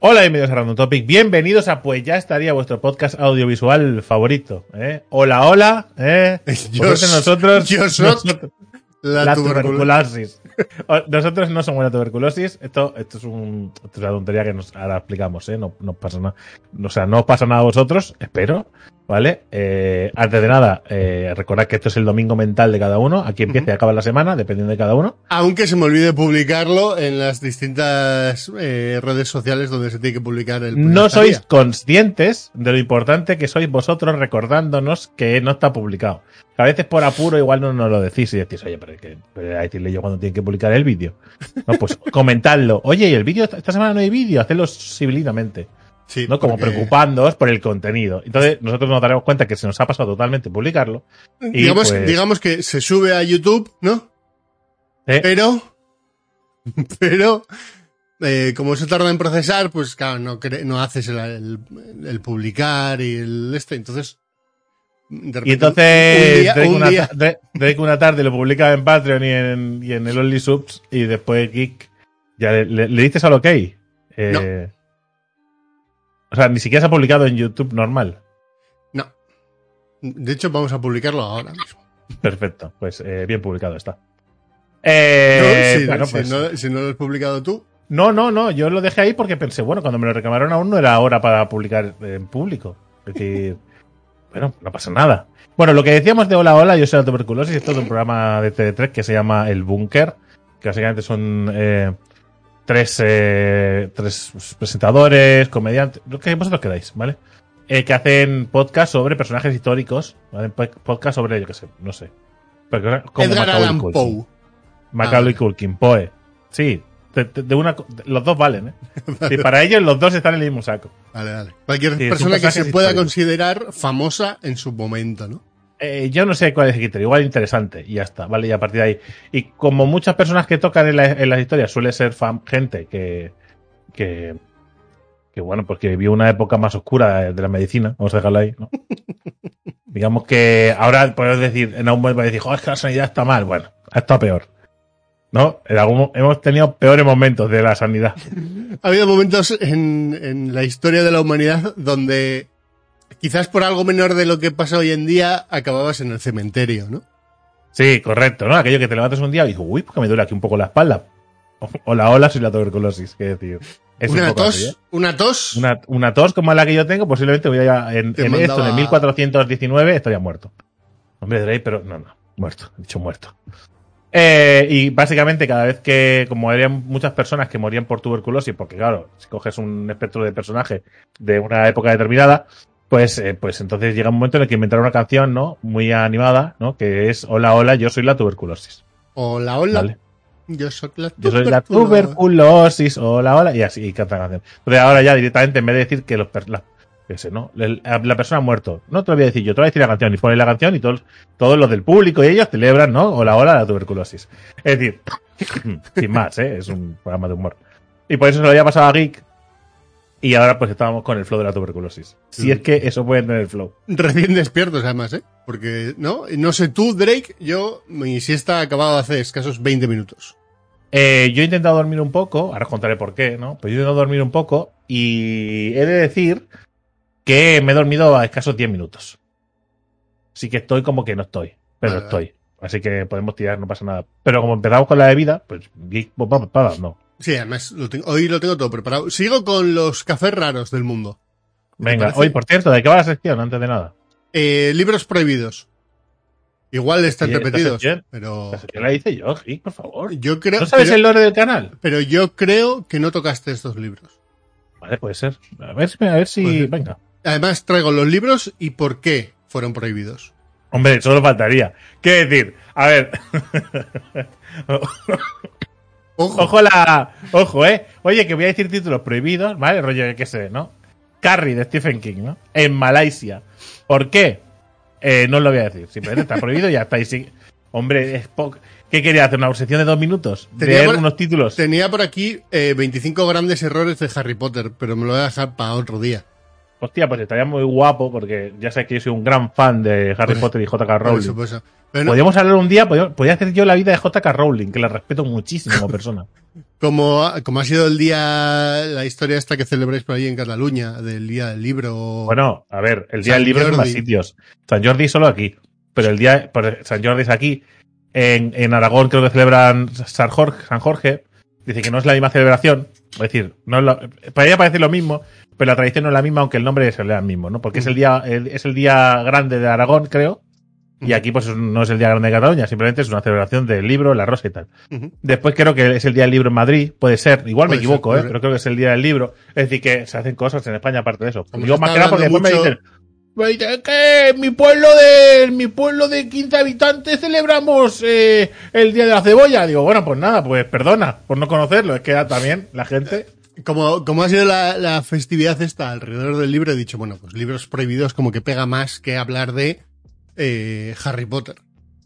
Hola, bienvenidos a Random Topic. Bienvenidos a Pues ya estaría vuestro podcast audiovisual favorito. ¿eh? Hola, hola. ¿eh? Yo, nosotros, yo soy nosotros- la, la tuberculosis. Nosotros no somos la tuberculosis. Esto, esto es, un, esto es una tontería que nos, ahora explicamos, ¿eh? No, no pasa nada. O sea, no os pasa nada a vosotros, espero. ¿Vale? Eh, antes de nada, eh, recordad que esto es el domingo mental de cada uno. Aquí empieza y acaba la semana, dependiendo de cada uno. Aunque se me olvide publicarlo en las distintas eh, redes sociales donde se tiene que publicar el No sois día. conscientes de lo importante que sois vosotros recordándonos que no está publicado. A veces por apuro igual no nos lo decís y decís, oye, pero, hay que, pero a decirle yo cuando tienen que publicar el vídeo. No, pues comentadlo. Oye, ¿y el vídeo? Esta semana no hay vídeo, hacedlo civilinamente. Sí, ¿no? Como porque, preocupándoos por el contenido. Entonces, nosotros nos daremos cuenta que se nos ha pasado totalmente publicarlo. Y, Digamos, pues- digamos que se sube a YouTube, ¿no? ¿eh? Pero, pero, eh, como se tarda en procesar, pues claro, no, no haces el, el- el publicar y el este, entonces. repente, Y entonces día- Drake, un una, día- ta- Drake- Drake una tarde lo publica en Patreon y en, y en el Only Subs y después Geek ya le, le- le dices al ok. Eh, O sea, ni siquiera se ha publicado en YouTube normal. No. De hecho, vamos a publicarlo ahora mismo. Perfecto, pues eh, bien publicado está. Eh, No, si, bueno, si pues- no, si no lo has publicado tú, no, no, no, yo lo dejé ahí porque pensé, bueno, cuando me lo reclamaron aún no era hora para publicar en público. Es decir, bueno, no pasa nada. Bueno, lo que decíamos de Hola Hola, yo soy la tuberculosis, esto es un programa de TV3 que se llama El Búnker, que básicamente son eh, tres, eh, tres presentadores, comediantes, lo que vosotros queráis, ¿vale? Eh, que hacen podcast sobre personajes históricos, ¿vale? Po- Podcast sobre, yo qué sé, no sé. Pero como Edgar Macaulay Culkin. Poe. Macaulay Ah. Culkin, Poe. Sí, de, de- una, de- los dos valen, ¿eh? Sí, para ellos los dos están en el mismo saco. Vale, vale. Cualquier Sí, persona que se pueda histórico. considerar famosa en su momento, ¿no? Eh, yo no sé cuál es el criterio, igual interesante y ya está, ¿vale? Y a partir de ahí. Y como muchas personas que tocan en, la- en las historias suele ser fam- gente que, que, que, bueno, pues que vivió una época más oscura de, la medicina, vamos a dejarlo ahí, ¿no? Digamos que ahora podemos decir, en algún momento decir, joder, es que la sanidad está mal. Bueno, ha estado peor. ¿No? En algún, mo- hemos tenido peores momentos de la sanidad. Ha habido momentos en, en la historia de la humanidad donde quizás por algo menor de lo que pasa hoy en día acababas en el cementerio, ¿no? Sí, correcto, ¿no? Aquello que te levantas un día y dices, uy, porque me duele aquí un poco la espalda. Hola, hola, soy la tuberculosis, qué decir. Es un una tos, así, ¿eh? una tos. una, una tos como la que yo tengo, posiblemente voy a, en, en esto, en mandaba- el 1419, estaría muerto. Hombre, Drake, pero no, no, muerto, he dicho muerto. Eh, y básicamente cada vez que, como habían muchas personas que morían por tuberculosis, porque claro, si coges un espectro de personaje de una época determinada, pues, eh, pues entonces llega un momento en el que inventaron una canción, ¿no? Muy animada, ¿no? Que es Hola, hola, yo soy la tuberculosis. Hola, hola. ¿Vale? Yo soy la Yo soy la tuberculosis. tuberculosis, hola, hola, y así, y canta la canción. Entonces ahora ya directamente, en vez de decir que los la, que sé, ¿no? La persona ha muerto, no te lo voy a decir yo, te voy a decir la canción, y pones la canción y todos, todos los del público y ellos celebran, ¿no? Hola, hola, la tuberculosis. Es decir, sin más, ¿eh? Es un programa de humor. Y por eso se lo había pasado a Geek, y ahora pues estábamos con el flow de la tuberculosis. Si es que eso puede tener el flow. Recién despiertos, además, ¿eh? Porque, ¿no? No sé tú, Drake, yo, mi siesta ha acabado hace escasos 20 minutos. Eh, yo he intentado dormir un poco, ahora os contaré por qué, ¿no? Pues yo he intentado dormir un poco y he de decir que me he dormido a escasos 10 minutos. Así que estoy como que no estoy, pero Vale, estoy. Así que podemos tirar, no pasa nada. Pero como empezamos con la bebida, pues pa, no. Sí, además, lo tengo- hoy lo tengo todo preparado. Sigo con los cafés raros del mundo. ¿Te Venga, hoy, por cierto, ¿de qué va la sección? Antes de nada. Eh, libros prohibidos. Igual están ¿esta repetidos, sección? pero sección la hice yo, por favor. yo creo, ¿No sabes pero, el lore del canal? pero yo creo que no tocaste estos libros. Vale, puede ser. A ver, si- a ver si... Puede ser. Venga. Además, traigo los libros y por qué fueron prohibidos. Hombre, solo faltaría. ¿Qué decir? A ver. Ojo. Ojo la. Ojo, eh. Oye, que voy a decir títulos prohibidos, ¿vale? Rollo, qué sé, ¿no? Carrie de Stephen King, ¿no? En Malasia. ¿Por qué? Eh, no lo voy a decir. Simplemente está prohibido y ya está. Y sí. Hombre, es poco. ¿Qué quería hacer? ¿Una sección de dos minutos? Tenía Leer por- unos títulos. Tenía por aquí eh, 25 grandes errores de Harry Potter, pero me lo voy a dejar para otro día. Hostia, pues estaría muy guapo porque ya sabes que yo soy un gran fan de Harry Por- Potter y J.K. Por Rowling. eso, por eso. Pero no, Podríamos hablar un día, podría, podría hacer yo la vida de J.K. Rowling, que la respeto muchísimo como persona. como, como ha sido el día, la historia esta que celebráis por ahí en Cataluña, del día del libro. Bueno, a ver, el día San del libro es en más Jordi. sitios. San Jordi solo aquí. Pero el día, por- San Jordi es aquí. En, en Aragón creo que celebran San Jorge, San Jorge. Dice que no es la misma celebración. Es decir, no es lo- para ella parece lo mismo, pero la tradición no es la misma, aunque el nombre es el mismo, ¿no? Porque es el día, el- es el día grande de Aragón, creo. Y aquí, pues, no es el día grande de Cataluña, simplemente es una celebración del libro, la rosa y tal. Después creo que es el día del libro en Madrid, puede ser, igual me Puede ser, equivoco, ¿eh? ser. pero creo que es el día del libro. Es decir, que se hacen cosas en España aparte de eso. Digo más que nada porque me dicen, me dicen que en mi pueblo de en mi pueblo de 15 habitantes celebramos eh, el día de la cebolla. Digo, bueno, pues nada, pues perdona por no conocerlo. Es que también la gente. Como, como ha sido la, la festividad esta alrededor del libro, he dicho, bueno, pues libros prohibidos como que pega más que hablar de eh, Harry Potter.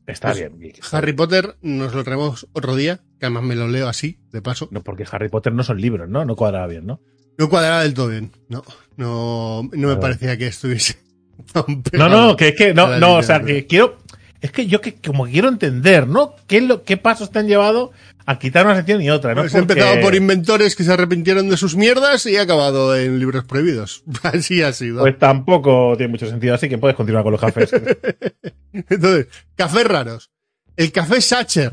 Está Pues, bien. Vicky. Harry Potter nos lo traemos otro día, que además me lo leo así, de paso. No, porque Harry Potter no son libros, ¿no? No cuadraba bien, ¿no? No cuadraba del todo bien. No, no, no me parecía que estuviese tan No, no, que es que no, no, o sea, que quiero. Es que yo que como quiero entender, ¿no? ¿Qué, es lo, qué pasos te han llevado a quitar una sección y otra? ¿no? Pues Porque- empezado por inventores que se arrepintieron de sus mierdas y he acabado en libros prohibidos. Así ha sido. Pues tampoco tiene mucho sentido, así que puedes continuar con los cafés. Entonces, cafés raros. El café Sacher.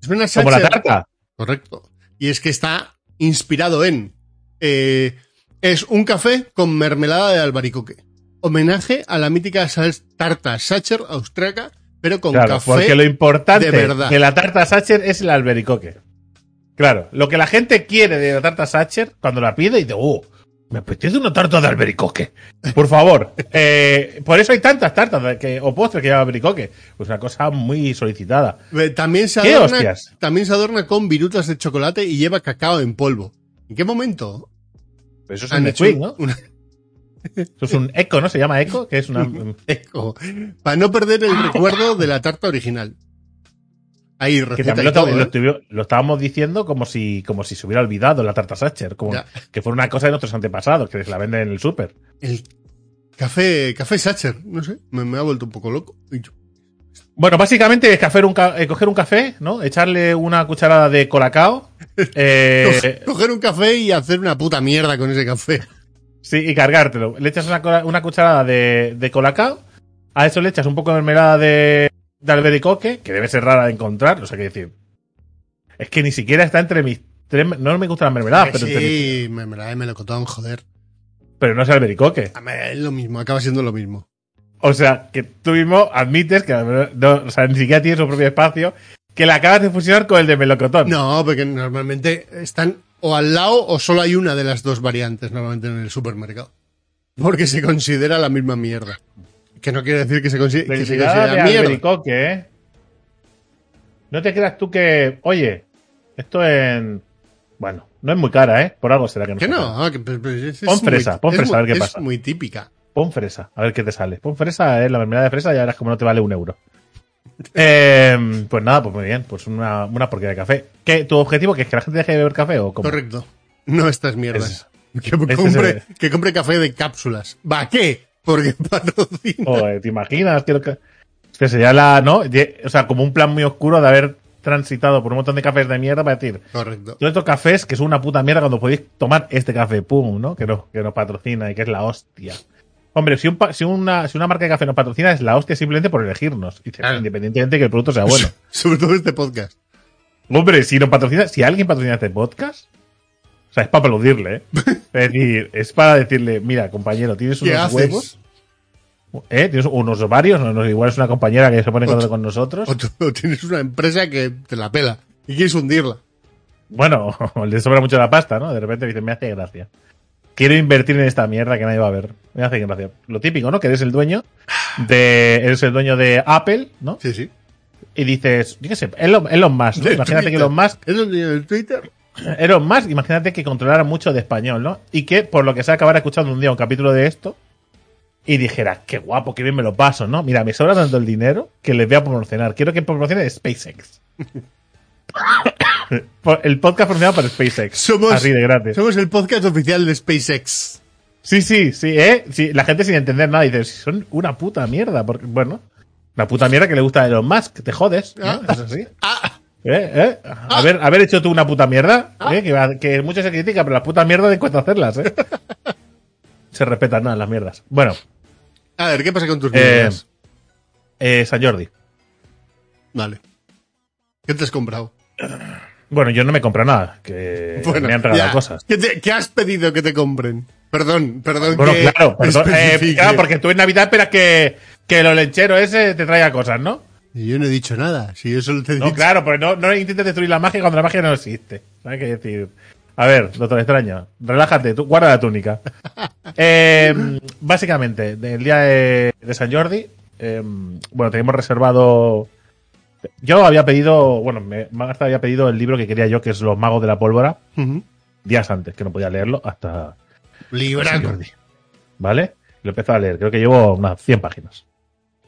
Suena Como la Sacher. tarta. Correcto. Y es que está inspirado en. eh, es un café con mermelada de albaricoque. Homenaje a la mítica tarta Sacher austriaca, pero con Claro, café. porque lo importante de verdad. de la tarta Sacher es el albericoque. Claro, lo que la gente quiere de la tarta Sacher cuando la pide y dice, oh, me apetece una tarta de albericoque. Por favor. Eh, por eso hay tantas tartas que, o postres que llevan albericoque. Pues una cosa muy solicitada. También se ¿Qué adorna, también se adorna con virutas de chocolate y lleva cacao en polvo. ¿En qué momento Eso es han hecho ¿no? una Eso es un eco, ¿no? Se llama eco, que es una... eco? Para no perder el recuerdo de la tarta original. Ahí, Que también lo, todo, lo ¿eh? lo estábamos diciendo como si, como si se hubiera olvidado la tarta Sacher, como Ya. que fue una cosa de nuestros antepasados, que se la venden en el súper. El café, café Sacher, no sé, me, me ha vuelto un poco loco. Bueno, básicamente es coger un, ca- eh, coger un café, ¿no? Echarle una cucharada de colacao. eh, Coger un café y hacer una puta mierda con ese café. Sí, y cargártelo. Le echas una, cucharada de, de colacao. A eso le echas un poco de mermelada de, de albericoque, que debe ser rara de encontrar. O sea, que decir. Es que ni siquiera está entre mis. tres- no me gustan las mermeladas, pero, entre mis- sí, me, me la he melocotón, joder. pero no es albericoque. A ver, Es lo mismo, acaba siendo lo mismo. O sea, que tú mismo admites que no, o sea, ni siquiera tiene su propio espacio, que la acabas de fusionar con el de melocotón. No, porque normalmente están o al lado o solo hay una de las dos variantes normalmente en el supermercado. Porque se considera la misma mierda. Que no quiere decir que se, consi- que se considera mierda. ¿eh? No te creas tú que, oye, esto en... Bueno, no es muy cara, ¿eh? Por algo será que no. Que no, que, pues, pues, es Pon muy- fresa, pon es fresa, a ver qué es pasa. muy típica. Pon fresa, a ver qué te sale. Pon fresa, ¿eh? La mermelada de fresa, ya verás como no te vale un euro. Eh, pues nada, pues muy bien. Pues una, una porquería de café. ¿Qué, ¿Tu objetivo que es que la gente deje de beber café o cómo? Correcto. No estas mierdas. que, es compre, el- que compre café de cápsulas. ¿Va qué? Porque patrocina. Joder, ¿te imaginas? Que... Hostia, sería la, ¿no? O sea, como un plan muy oscuro de haber transitado por un montón de cafés de mierda para decir, Correcto. todos estos cafés que son una puta mierda cuando podéis tomar este café, pum, ¿no? Que, no, que nos patrocina y que es la hostia. Hombre, si, un si, una, si una marca de café nos patrocina es la hostia simplemente por elegirnos. Claro. Independientemente de que el producto sea bueno. Sobre todo este podcast. Hombre, si nos patrocina, si alguien patrocina este podcast, o sea, es para aplaudirle, ¿eh? Es decir, es para decirle, mira, compañero, tienes ¿Qué unos haces? huevos, ¿eh? Tienes unos ovarios, no, no, igual es una compañera que se pone en contacto con nosotros. O, tú- o tienes una empresa que te la pela y quieres hundirla. Bueno, le sobra mucho la pasta, ¿no? De repente dice, me hace gracia. Quiero invertir en esta mierda que nadie va a ver. Me hace gracia. Lo típico, ¿no? Que eres el dueño de, eres el dueño de Apple, ¿no? Sí, sí. y dices, yo qué sé, Elon, Elon Musk, ¿no? De Imagínate que. Elon Musk, ¿Es el niño del Twitter? Elon Musk, imagínate que controlara mucho de español, ¿no? Y que por lo que sea acabara escuchando un día un capítulo de esto y dijera, qué guapo, qué bien me lo paso, ¿no? Mira, me sobra tanto el dinero que les voy a promocionar. Quiero que promocione SpaceX. El podcast promocionado por SpaceX. Somos, Así de gratis. somos el podcast oficial de SpaceX. Sí, sí, sí, ¿eh? Sí, la gente sin entender nada dice, son una puta mierda. Porque, bueno, una puta mierda que le gusta a Elon Musk, te jodes, ¿no? Ah. Es así. Ah, ¿Eh? ¿Eh? Haber, haber hecho tú una puta mierda, ¿eh? que, que mucho se critica, pero las putas mierdas de cuesta hacerlas, ¿eh? se respetan nada las mierdas. Bueno, a ver, ¿qué pasa con tus Eh, mierdas? eh, San Jordi. Vale. ¿Qué te has comprado? Bueno, yo no me compro nada, que me han regalado ya. cosas. ¿Qué, te- qué has pedido que te compren? Perdón, perdón. Bueno, que claro, perdón, eh, claro, porque tú en Navidad esperas que, que lo lechero ese te traiga cosas, ¿no? Y Yo no he dicho nada. Si yo solo te he No, dicho. claro, pero no, no intentes destruir la magia cuando la magia no existe. ¿Sabes qué decir? A ver, doctor extraño, relájate, tú, guarda la túnica. Eh, básicamente, del día de, de San Jordi, eh, bueno, teníamos reservado. Yo había pedido, bueno, me, Marta había pedido el libro que quería yo, que es Los Magos de la Pólvora, días antes, que no podía leerlo hasta. Jordi. ¿Vale? Lo empezó a leer, creo que llevo unas 100 páginas.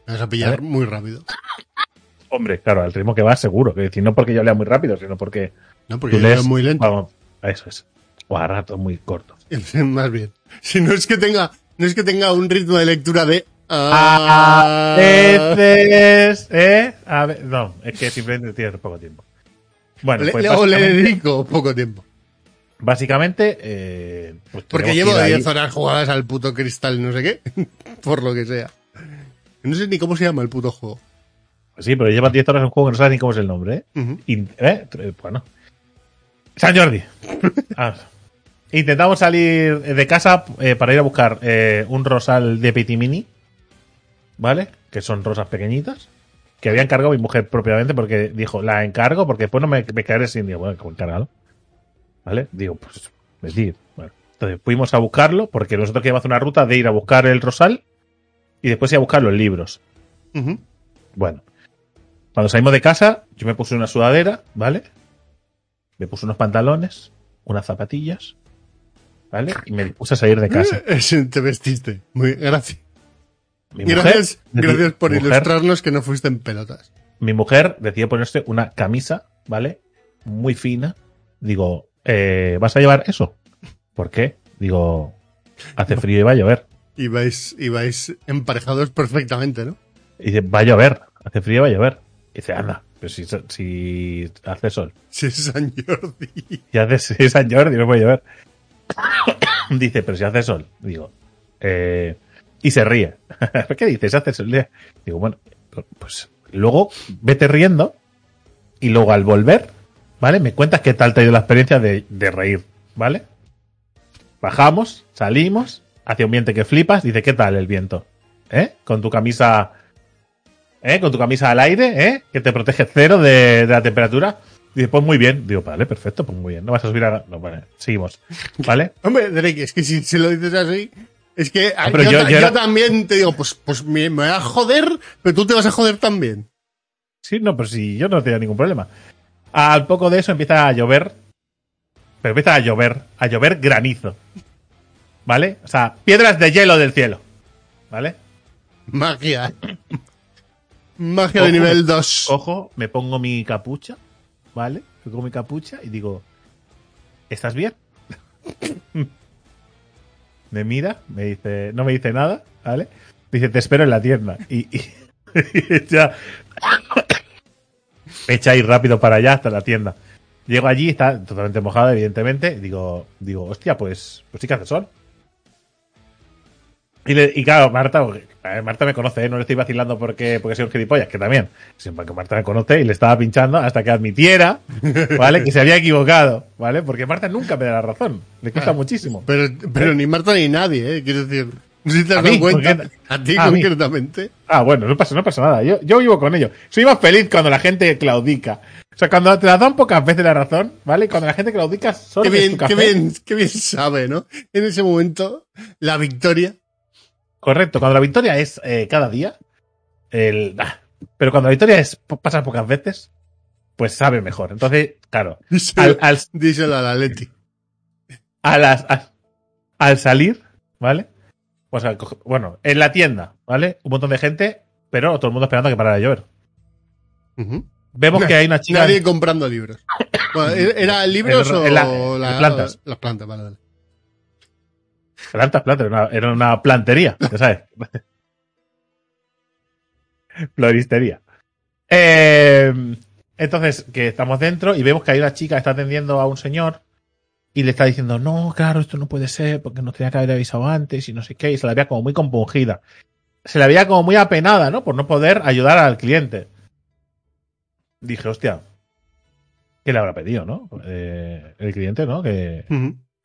Me vas a pillar ¿Vale? muy rápido. Hombre, claro, al ritmo que va, seguro. Que decir, no porque yo lea muy rápido, sino porque No, porque tú yo lees leo muy lento. Vamos, eso es. O a ratos muy cortos. Más bien. Si no es que tenga, no es que tenga un ritmo de lectura de. A veces, ¿eh? A ve- no, es que simplemente tienes poco tiempo. Bueno, le, pues le- o le básicamente, dedico poco tiempo. básicamente, eh, pues Porque llevo que ir ahí. 10 horas jugadas al puto cristal, no sé qué. Por lo que sea. No sé ni cómo se llama el puto juego. Pues sí, pero llevas 10 horas en un juego que no sabes ni cómo es el nombre, ¿eh? In- ¿eh? Tr- Bueno. San Jordi. Ah. Intentamos salir de casa eh, para ir a buscar eh, un rosal de Pitimini, ¿vale? Que son rosas pequeñitas, que había encargado mi mujer propiamente porque dijo, la encargo porque después no me, me caeré sin Digo, bueno, como encárgalo. ¿Vale? Digo, pues, decir. Bueno. Entonces fuimos a buscarlo porque nosotros queríamos hacer una ruta de ir a buscar el rosal y después ir a buscar los libros. Bueno, cuando salimos de casa, yo me puse una sudadera, ¿vale? Me puse unos pantalones, unas zapatillas, ¿vale? Y me dispuse a salir de casa. Te vestiste. Muy, gracias. Mi mujer, Gracias, gracias por mujer- ilustrarnos que no fuiste en pelotas. Mi mujer decidió ponerse una camisa, ¿vale? Muy fina. Digo, eh, ¿vas a llevar eso? ¿Por qué? Digo, hace frío y va a llover. Y vais, y vais emparejados perfectamente, ¿no? Y dice, va a llover, hace frío y va a llover. Y dice, anda, pero si, si hace sol. Si es San Jordi. Y hace si es San Jordi, no puede llover. Dice, pero si hace sol. Digo, eh, y se ríe. ¿Qué dices? Hace sol. Digo, bueno, pues luego vete riendo y luego al volver, ¿vale? Me cuentas qué tal te ha ido la experiencia de, de reír, ¿vale? Bajamos, salimos, hacia un viento que flipas, dice, ¿qué tal el viento? ¿Eh? Con tu camisa, ¿eh? Con tu camisa al aire, ¿eh? Que te protege cero de, de la temperatura. Dice, pues muy bien. Digo, vale, perfecto, pues muy bien. No vas a subir a... No, vale, seguimos. ¿Vale? Hombre, Drake, es que si se lo dices así, es que Ah, pero yo, yo- yo yo también te digo, pues, pues me, me voy a joder, pero tú te vas a joder también. Sí, no, pues sí, yo no tenía ningún problema. Al poco de eso empieza a llover. Pero empieza a llover, a llover granizo. ¿Vale? O sea, piedras de hielo del cielo. ¿Vale? Magia. Magia Ojo, de nivel me- 2. Cojo, me pongo mi capucha, ¿vale? Me pongo mi capucha y digo, ¿estás bien? Me mira, me dice, no me dice nada, ¿vale? Dice, te espero en la tienda. Y, y, y echa, echa ir rápido para allá hasta la tienda. Llego allí, está totalmente mojado, evidentemente. Digo, digo, hostia, pues, pues sí que hace sol. Y, le- y claro, Marta, ver, Marta me conoce, ¿eh? no le estoy vacilando porque, porque soy un gilipollas, que también. Sino porque Marta me conoce y le estaba pinchando hasta que admitiera, ¿vale? Que se había equivocado, ¿vale? Porque Marta nunca me da la razón. Le cuesta Ah. muchísimo. Pero, pero ni Marta ni nadie, ¿eh? Quiero decir, si te has dado cuenta. porque- A ti a mí. concretamente. Ah, bueno, no pasa, no pasa nada. Yo, yo vivo con ello. Soy más feliz cuando la gente claudica. O sea, cuando te la dan pocas veces la razón, ¿vale? Cuando la gente claudica, solo Qué bien, tu qué bien, qué bien sabe, ¿no? En ese momento, la victoria. Correcto, cuando la victoria es eh, cada día, el, ah, Pero cuando la historia es, pasa pocas veces, pues sabe mejor. Entonces, claro, Díselo, al, al, díselo a la Leti. a las- a- al salir, ¿vale? Pues al bueno, en la tienda, ¿vale? Un montón de gente, pero todo el mundo esperando a que parara de llover. Vemos que hay una chica. Nadie comprando libros. Bueno, ¿Era libros En- o en la- la- en plantas. Las plantas, vale, vale. Plantas, plantas, era una, era una plantería, ya sabes. Floristería. Eh, entonces, que estamos dentro y vemos que hay una chica que está atendiendo a un señor y le está diciendo, no, claro, esto no puede ser porque nos tenía que haber avisado antes y no sé qué, y se la veía como muy compungida. Se la veía como muy apenada, ¿no? Por no poder ayudar al cliente. Dije, hostia, ¿qué le habrá pedido, no? Eh, el cliente, ¿no? Que.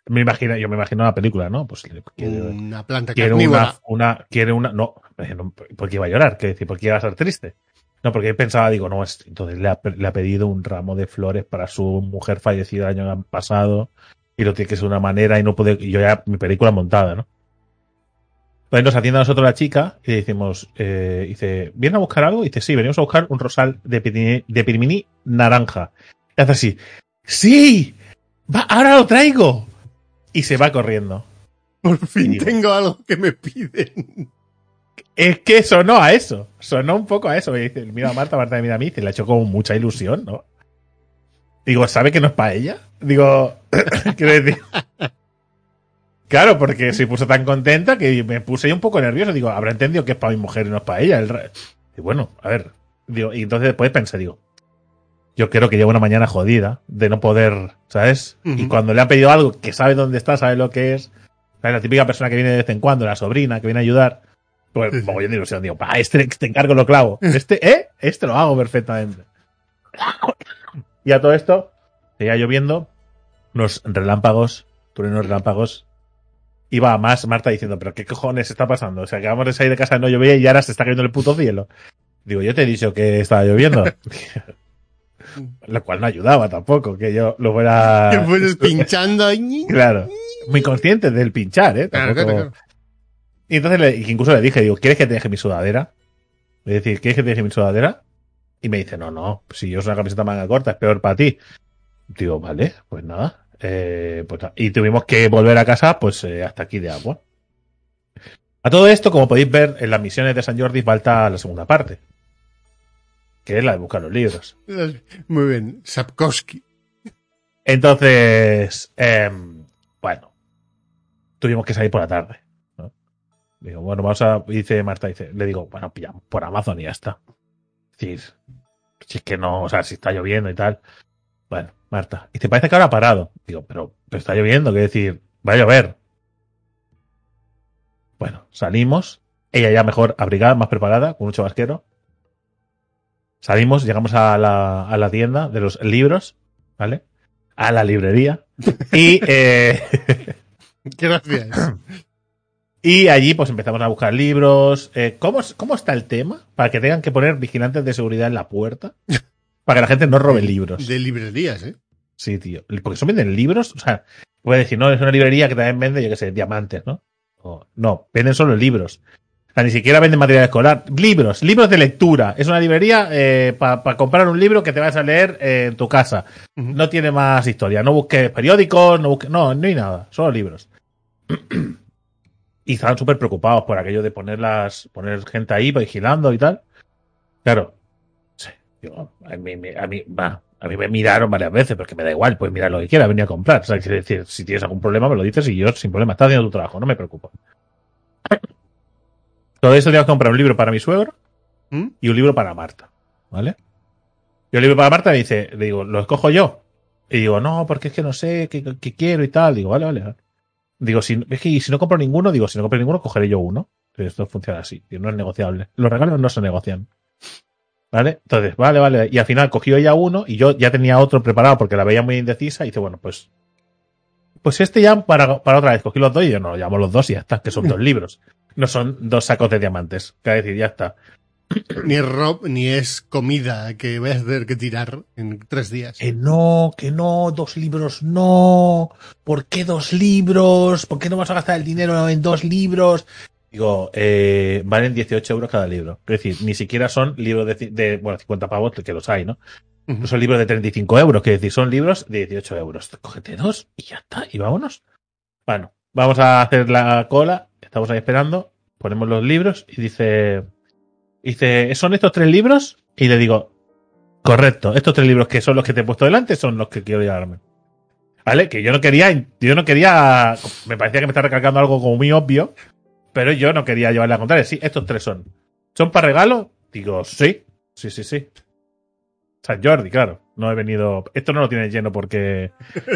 Me imagino, yo me imagino la película, ¿no? Pues quiere, Una planta quiere carnívora. una, una, quiere una, no, eh, no, ¿por qué iba a llorar? ¿Qué decir? ¿Por qué iba a estar triste? No, porque pensaba, digo, no, es, entonces le ha, le ha pedido un ramo de flores para su mujer fallecida el año pasado y lo tiene que ser de una manera y no puede, y yo ya, mi película montada, ¿no? Entonces nos atiende a nosotros la chica y le decimos, eh, dice, ¿viene a buscar algo? Y dice, sí, venimos a buscar un rosal de, de piriminí naranja. Y hace así, ¡sí! Va, ahora lo traigo. Y se va corriendo. Por fin Digo. tengo algo que me piden. Es que sonó a eso. Sonó un poco a eso. Y dice, mira a Marta, Marta me mira a mí. Y le ha hecho como mucha ilusión, ¿no? Digo, ¿sabe que no es para ella? Digo, quiero decir. Claro, porque se puso tan contenta que me puse yo un poco nervioso. Digo, habrá entendido que es para mi mujer y no es para ella. El Y bueno, a ver. Digo, y entonces después pensé, digo, yo creo que lleva una mañana jodida de no poder, ¿sabes? Y cuando le ha pedido algo que sabe dónde está, sabe lo que es, ¿sabes? la típica persona que viene de vez en cuando, la sobrina que viene a ayudar, pues Sí, sí. mogollón de ilusión. Digo, pa, este te encargo lo clavo. Este, ¿eh? Este lo hago perfectamente. Y a todo esto, seguía lloviendo, unos relámpagos, truenos relámpagos. Iba más Marta diciendo, pero ¿qué cojones está pasando? O sea, acabamos de salir de casa, no llovía y ahora se está cayendo el puto cielo. Digo, yo te he dicho que estaba lloviendo. Lo cual no ayudaba tampoco, que yo lo fuera... Pinchando. Claro. Muy consciente del pinchar, ¿eh? Claro, Tampoco- claro, claro. Y entonces le, incluso le dije, digo, ¿quieres que te deje mi sudadera? Es decir, ¿quieres que te deje mi sudadera? Y me dice, no, no, si yo uso una camiseta manga corta, es peor para ti. Digo, vale, pues nada. Eh, pues, y tuvimos que volver a casa, pues eh, hasta aquí de agua. A todo esto, como podéis ver, en las misiones de San Jordi falta la segunda parte. Que es la de buscar los libros. Muy bien. Sapkowski. Entonces, em, bueno, tuvimos que salir por la tarde. ¿no? Digo, bueno, vamos a. Dice Marta, dice, le digo, bueno, pillamos por Amazon y ya está. Es decir, si es que no, o sea, si está lloviendo y tal. Bueno, Marta, y te parece que ahora ha parado. Digo, pero, pero está lloviendo, quiero decir, va a llover. Bueno, salimos, ella ya mejor abrigada, más preparada, con un chubasquero. Salimos, llegamos a la, a la tienda de los libros, ¿vale? A la librería. Y, eh, Gracias. y allí pues empezamos a buscar libros. Eh, ¿cómo, ¿Cómo está el tema? Para que tengan que poner vigilantes de seguridad en la puerta. Para que la gente no robe libros. De librerías, ¿eh? Sí, tío. Porque son venden libros. O sea, puede decir, no, es una librería que también vende, yo qué sé, diamantes, ¿no? O- no, venden solo libros. Sea, ni siquiera venden material escolar. Libros, libros de lectura. Es una librería para comprar un libro que te vas a leer eh, en tu casa. No tiene más historia. No busques periódicos, no busques. No, no hay nada. Solo libros. y estaban súper preocupados por aquello de ponerlas, poner gente ahí vigilando y tal. Claro. Sí, a mí, me- a mí, va, a mí me miraron varias veces, porque me da igual, pues mira lo que quiera, venir a comprar. O sea, quiere decir, si tienes algún problema, me lo dices y yo sin problema. Estás haciendo tu trabajo, no me preocupo. Todo eso tengo que comprar un libro para mi suegro ¿Mm? y un libro para Marta. ¿Vale? Yo el libro para Marta me dice, le digo, ¿lo escojo yo? Y digo, no, porque es que no sé qué, qué quiero y tal. Digo, vale, vale. vale. Digo, si, es que si no compro ninguno, digo, si no compro ninguno, cogeré yo uno. Esto funciona así, y no es negociable. Los regalos no se negocian. ¿Vale? Entonces, vale, vale. Y al final cogió ella uno y yo ya tenía otro preparado porque la veía muy indecisa y dice, bueno, pues. Pues este ya para, para otra vez. Cogí los dos y yo no, llamo los dos y ya está, que son dos libros. No son dos sacos de diamantes. Que decir, ya está. Ni es rob, ni es comida que voy a tener que tirar en tres días. Que no, que no, dos libros no. ¿Por qué dos libros? ¿Por qué no vas a gastar el dinero en dos libros? Digo, eh, valen 18 euros cada libro. Es decir, ni siquiera son libros de, bueno, 50 pavos, que los hay, ¿no? No son libros de 35 euros, que decir, son libros de 18 euros. Cógete dos y ya está, y vámonos. Bueno, vamos a hacer la cola, estamos ahí esperando, ponemos los libros y dice, dice, ¿son estos tres libros? Y le digo, correcto, estos tres libros que son los que te he puesto delante son los que quiero llevarme. ¿Vale? Que yo no quería, yo no quería, me parecía que me está recalcando algo como muy obvio, pero yo no quería llevarle a contraria. Sí, estos tres son. ¿Son para regalo? Digo, sí, sí, sí, sí. San Jordi, claro. No he venido. Esto no lo tienes lleno porque.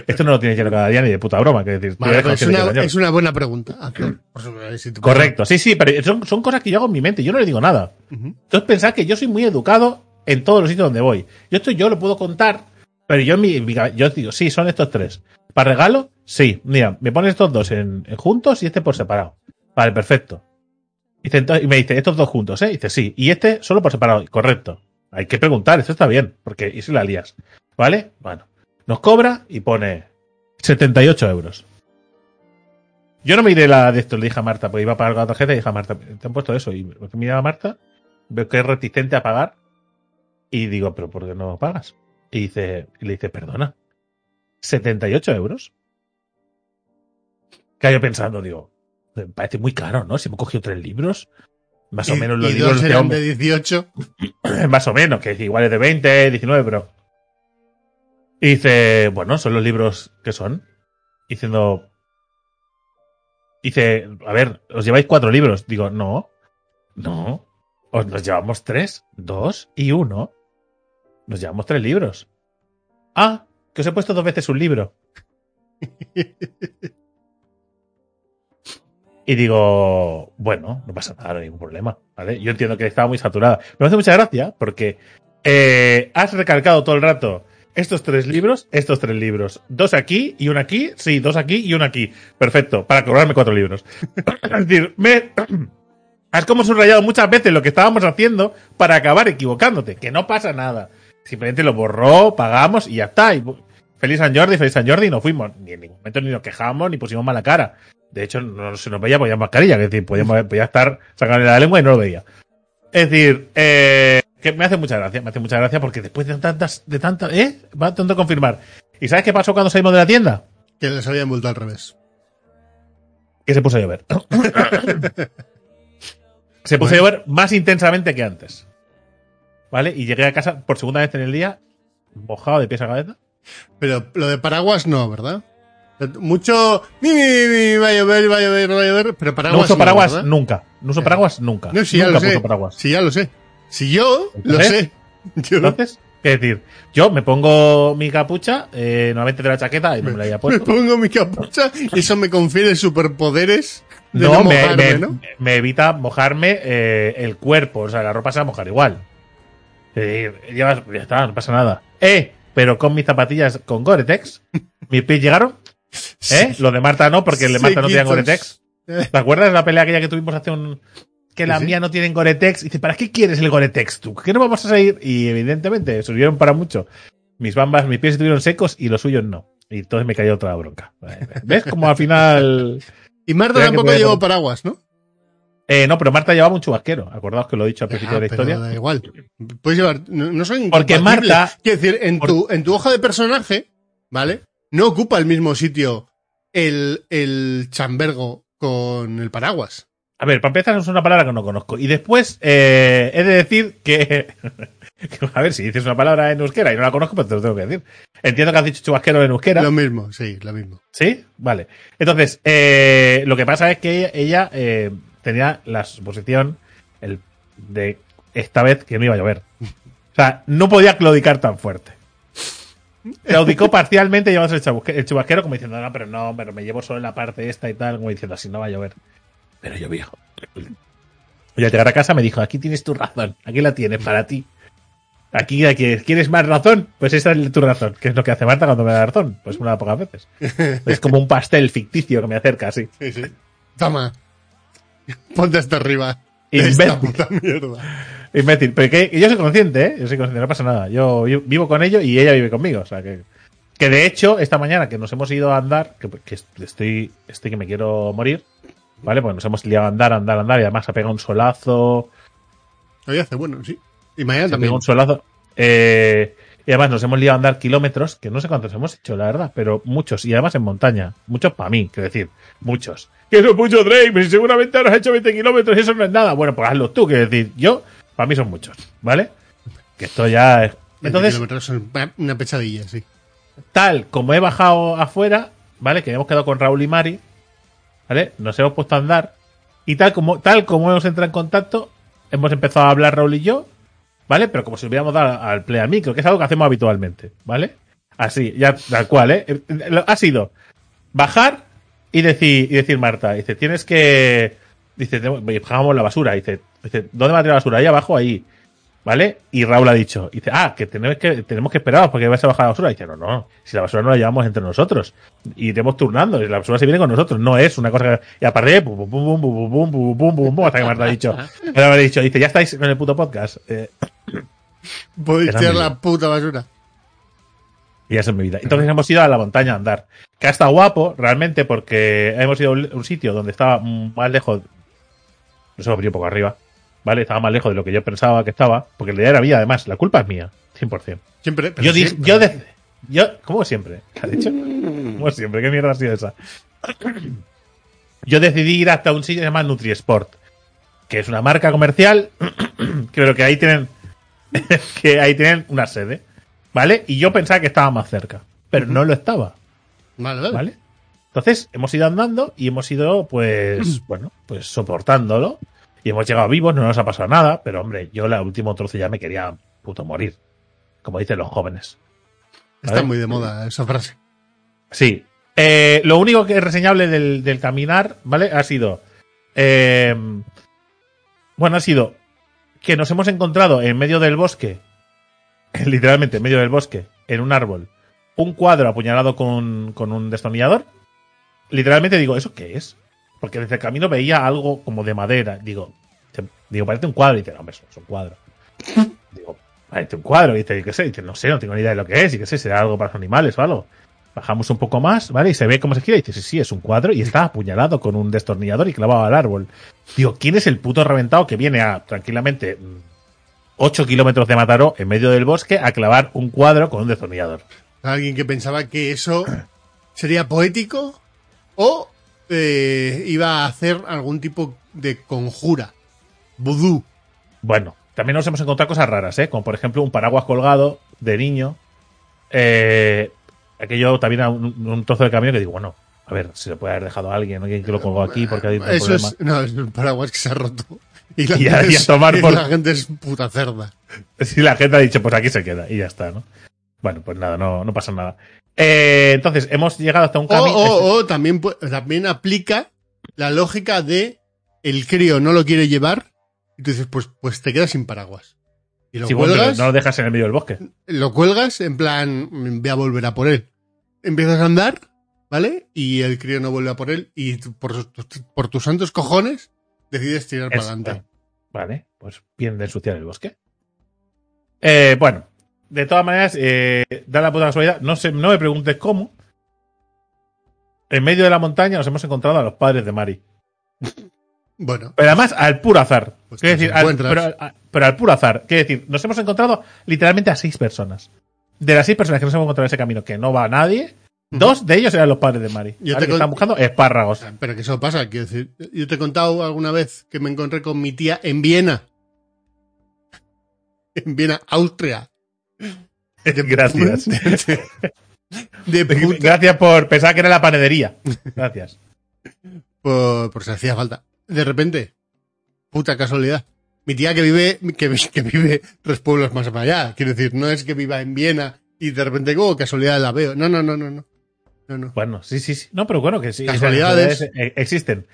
Esto no lo tienes lleno cada día ni de puta broma. Que decir, Vale, pues es, una, es buena pregunta. hacer. Por eso, a ver si tú- Correcto, sí, sí, pero son, son cosas que yo hago en mi mente. Yo no le digo nada. Entonces pensad que yo soy muy educado en todos los sitios donde voy. Yo esto yo lo puedo contar, pero yo en mi, en mi yo digo, sí, son estos tres. ¿Para regalo? Sí. Mira, me pones estos dos en, en juntos y este por separado. Vale, perfecto. Y me dice, estos dos juntos, ¿eh? Dice, sí. Y este solo por separado. Correcto. Hay que preguntar, esto está bien, porque y la lías. ¿Vale? Bueno. Nos cobra y pone 78 euros. Yo no me iré la de esto, le dije a Marta, porque iba a pagar la tarjeta y dije a Marta, ¿te han puesto eso? Y mira a Marta, veo que es reticente a pagar y digo, ¿pero por qué no pagas? Y, dice, y le dice, perdona, 78 euros. Que yo pensando, digo, me parece muy caro, ¿no? Si me he cogido tres libros, más o menos los y libros dos de eran hombre- de 18. más o menos, que igual es de 20, 19, pero. Y dice, bueno, son los libros que son. Diciendo. Dice, a ver, os lleváis cuatro libros. Digo, no, no. Os nos llevamos tres, dos y uno. Nos llevamos tres libros. Ah, que os he puesto dos veces un libro. Y digo, bueno, no pasa nada, no hay ningún problema. ¿vale? Yo entiendo que estaba muy saturada. Me hace mucha gracia porque eh, has recalcado todo el rato estos tres libros, estos tres libros. Dos aquí y uno aquí. Sí, dos aquí y uno aquí. Perfecto, para cobrarme cuatro libros. es decir, me... Has como subrayado muchas veces lo que estábamos haciendo para acabar equivocándote, que no pasa nada. Simplemente lo borró, pagamos y ya está. Feliz San Jordi, feliz San Jordi, y no fuimos. Ni en ningún momento ni nos quejamos, ni pusimos mala cara. De hecho, no se nos veía, podía mascarilla, es decir, podíamos, podía estar sacándole la lengua y no lo veía. Es decir, eh, que me hace mucha gracia, me hace mucha gracia porque después de tantas, de tantas, ¿eh? Va tanto a confirmar. ¿Y sabes qué pasó cuando salimos de la tienda? Que les habían vuelto al revés. Que se puso a llover. se puso a llover más intensamente que antes. ¿Vale? Y llegué a casa por segunda vez en el día, mojado de pies a cabeza. Pero lo de paraguas no, ¿verdad? Mucho. Mi, mi, mi, mi, va a llover, va a llover, va a llover. Pero paraguas No uso paraguas nunca. No uso paraguas nunca. No, si ya nunca lo sé. paraguas. Si ya lo sé. Si yo lo sé. Yo Entonces, es decir, yo me pongo mi capucha, eh, normalmente de la chaqueta, y me la había me puesto. pongo mi capucha y eso me confiere superpoderes de No, no, me, mojarme, me- ¿no? me evita mojarme eh, el cuerpo, o sea, la ropa se va a mojar igual. Decir, llevas- ya está, no pasa nada. Eh, pero con mis zapatillas con Gore-Tex, mis pies llegaron. ¿Eh? Lo de Marta no, porque el de Marta no tenía Sequitos. Gore-Tex. ¿Te acuerdas de la pelea aquella que tuvimos hace un. que la Sí, mía no tiene Gore-Tex? Y dice, ¿para qué quieres el Gore-Tex tú? ¿Qué no vamos a salir? Y evidentemente, subieron para mucho. Mis bambas, mis pies estuvieron secos y los suyos no. Y entonces me cayó otra bronca. ¿Ves? Como al final. Y Marta tampoco llevó paraguas, ¿no? Eh, no, pero Marta llevaba un chubasquero. Acordaos que lo he dicho al principio Ah, de la pero historia. da igual. Puedes llevar. No, no son Porque. Marta- Quiero decir, en, por- tu, en tu hoja de personaje, ¿vale? No ocupa el mismo sitio el, el chambergo con el paraguas. A ver, para empezar es una palabra que no conozco. Y después eh, he de decir que, que, A ver, si dices una palabra en euskera y no la conozco, pues te lo tengo que decir. Entiendo que has dicho chubasquero en euskera. Lo mismo, sí, lo mismo. ¿Sí? Vale. Entonces, eh, lo que pasa es que ella, ella, eh, tenía la suposición el, de esta vez que no iba a llover. O sea, no podía claudicar tan fuerte. Claudicó parcialmente llevándose el, el chubasquero como diciendo, no, pero no, pero me llevo solo la parte esta y tal, como diciendo, así no va a llover. Pero llovió. Y al llegar a casa me dijo, aquí tienes tu razón, aquí la tienes para ti. Aquí, aquí, ¿quieres más razón? Pues esa es tu razón. ¿Qué es lo que hace Marta cuando me da razón? Pues una de pocas veces. Es como un pastel ficticio que me acerca así. Sí, sí. Toma. Ponte hasta arriba. Esta puta mierda. Imbécil. Pero que, que yo soy consciente, ¿eh? Yo soy consciente, no pasa nada. Yo, vivo con ello y ella vive conmigo. O sea, que, que de hecho, esta mañana que nos hemos ido a andar, que, que estoy, estoy que me quiero morir, ¿vale? Pues nos hemos liado a andar, andar, andar y además ha pegado un solazo. Hoy hace bueno, sí. Y mañana Se también. un solazo. Eh, y además nos hemos liado a andar kilómetros, que no sé cuántos hemos hecho, la verdad, pero muchos. Y además en montaña. Muchos para mí, quiero decir, muchos. Que eso es mucho, Drake, pero seguramente habrás hecho 20 kilómetros y eso no es nada. Bueno, pues hazlo tú, quiero decir, yo, para mí son muchos, ¿vale? Que esto ya es. 20 Entonces, kilómetros son una pesadilla, sí. tal como he bajado afuera, ¿vale? Que hemos quedado con Raúl y Mari, ¿vale? Nos hemos puesto a andar. Y tal como, tal como hemos entrado en contacto, hemos empezado a hablar Raúl y yo, ¿vale? Pero como si hubiéramos dado al play al micro, que es algo que hacemos habitualmente, ¿vale? Así, ya tal cual, ¿eh? Eh, lo- Ha sido bajar y decir, y decir Marta, dice, tienes que. Dice, "Tenemos- bajamos la basura. Dice, dice, ¿dónde va a tirar la basura? Ahí abajo, ahí. ¿Vale? Y Raúl ha dicho, dice, ah, que tenemos que, tenemos que esperar porque vais a bajar la basura. dice, no, no, si la basura no la llevamos entre nosotros. Y iremos turnando, y la basura se viene con nosotros, no es una cosa que. Y aparte, pum, pum, pum, pum, pum, pum, pum, pum, pum, pum, hasta que Marta ha dicho, Marta ha dicho, dice, ya estáis con el puto podcast. Eh, Podéis tirar la puta basura. Y ya es en mi vida. Entonces hemos ido a la montaña a andar. Que ha estado guapo, realmente, porque hemos ido a un sitio donde estaba mm, más lejos. Nos hemos venido un poco arriba. ¿Vale? Estaba más lejos de lo que yo pensaba que estaba. Porque la idea era mía, además. La culpa es mía. 100%. Siempre. pero yo dije, siempre. yo, de- yo, como siempre, ¿qué ha dicho? Como siempre, ¿qué mierda ha sido esa? Yo decidí ir hasta un sitio que se llama NutriSport, que es una marca comercial, creo que ahí tienen, que ahí tienen una sede, ¿vale? Y yo pensaba que estaba más cerca, pero no lo estaba, Vale, vale. ¿vale? Entonces hemos ido andando y hemos ido, pues, bueno, pues soportándolo y hemos llegado vivos, no nos ha pasado nada, pero hombre, yo la último trozo ya me quería puto morir, como dicen los jóvenes. Está muy de moda esa frase. Sí. Eh, lo único que es reseñable del, del caminar, ¿vale? Ha sido. eh, bueno, ha sido que nos hemos encontrado en medio del bosque, literalmente en medio del bosque, en un árbol, un cuadro apuñalado con, con un destornillador. Literalmente digo, ¿eso qué es? Porque desde el camino veía algo como de madera. Digo, digo, parece un cuadro. Y dice, no, hombre, es un cuadro. digo, parece un cuadro. Y dice, ¿qué sé? Y dice, no sé, no tengo ni idea de lo que es. Y qué sé, será algo para los animales o algo. Bajamos un poco más, ¿vale? Y se ve cómo se gira y dice, sí, sí, es un cuadro y está apuñalado con un destornillador y clavado al árbol. Digo, ¿quién es el puto reventado que viene a, tranquilamente, 8 kilómetros de Mataró, en medio del bosque, a clavar un cuadro con un destornillador? Alguien que pensaba que eso sería poético o eh, iba a hacer algún tipo de conjura. Vudú. Bueno, también nos hemos encontrado cosas raras, ¿eh? Como por ejemplo un paraguas colgado de niño. Eh, aquello también a un, un trozo de camino que digo, bueno, a ver, si lo puede haber dejado a alguien, alguien que lo colgó aquí porque hay un Eso problema. es, no, es un paraguas que se ha roto. Y la, Y gente, y a es, tomar y por- la gente es puta cerda. Si la gente ha dicho, pues aquí se queda y ya está, ¿no? Bueno, pues nada, no, no pasa nada. Eh, entonces, hemos llegado hasta un camino. o, o también, pu- también aplica la lógica de el crío no lo quiere llevar y tú dices, pues, pues te quedas sin paraguas. Y lo Sí, bueno, cuelgas, no lo dejas en el medio del bosque. lo cuelgas en plan, voy a volver a por él. Empiezas a andar, ¿vale? Y el crío no vuelve a por él y por, tus- por tus santos cojones decides tirar para adelante. Vale, pues bien de ensuciar el bosque. Eh, bueno, de todas maneras, eh, da la puta casualidad. No, sé, no me preguntes cómo. En medio de la montaña nos hemos encontrado a los padres de Mari. Bueno, Pero además al puro azar. Pues Quiero decir, los al- pero, a- pero al puro azar. Quiero decir, nos hemos encontrado literalmente a seis personas. De las seis personas que nos hemos encontrado en ese camino que no va nadie, dos de ellos eran los padres de Mari. Yo te que están buscando espárragos. pero que eso pasa, quiero decir, yo te he contado alguna vez que me encontré con mi tía en Viena. En Viena, Austria. Gracias. De Gracias por pensar que era la panadería. Gracias. por, por si hacía falta. De repente, puta casualidad. Mi tía que vive, que, vi- que vive tres pueblos más allá. Quiero decir, no es que viva en Viena y de repente, oh, casualidad la veo. No, no, no, no, no. No, no. Bueno, sí, sí, sí. No, pero bueno, que sí. Casualidades, eh, existen.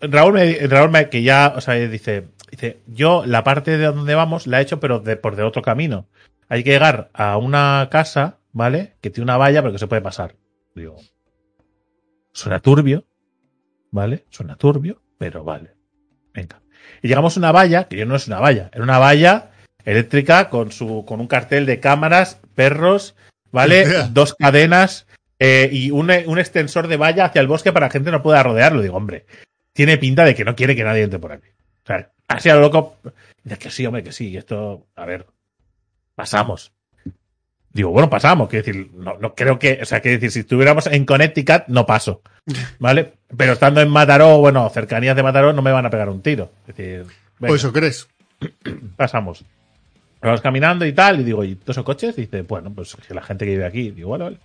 Raúl me, Raúl me- que ya, o sea, dice, dice, yo la parte de donde vamos la he hecho, pero de, por de otro camino. Hay que llegar a una casa, ¿vale? Que tiene una valla, pero que se puede pasar. Digo, suena turbio, ¿vale? Suena turbio, pero vale. Venga. Y llegamos a una valla, que yo no es una valla, era una valla eléctrica con su, con un cartel de cámaras, perros, ¿vale? Dos cadenas, eh, y un, un extensor de valla hacia el bosque para que la gente no pueda rodearlo. Digo, hombre, tiene pinta de que no quiere que nadie entre por aquí. O sea, así a lo loco, dice que sí, hombre, que sí, y esto, a ver, pasamos. Digo, bueno, pasamos, quiero decir, no, no creo que, o sea, quiero decir, si estuviéramos en Connecticut, no paso, ¿vale? Pero estando en Mataró, bueno, cercanías de Mataró, no me van a pegar un tiro. Es decir, venga, Pues eso crees. pasamos. Vamos caminando y tal, y digo, ¿y todos esos coches? dice, bueno, pues que la gente que vive aquí. Digo, bueno, vale.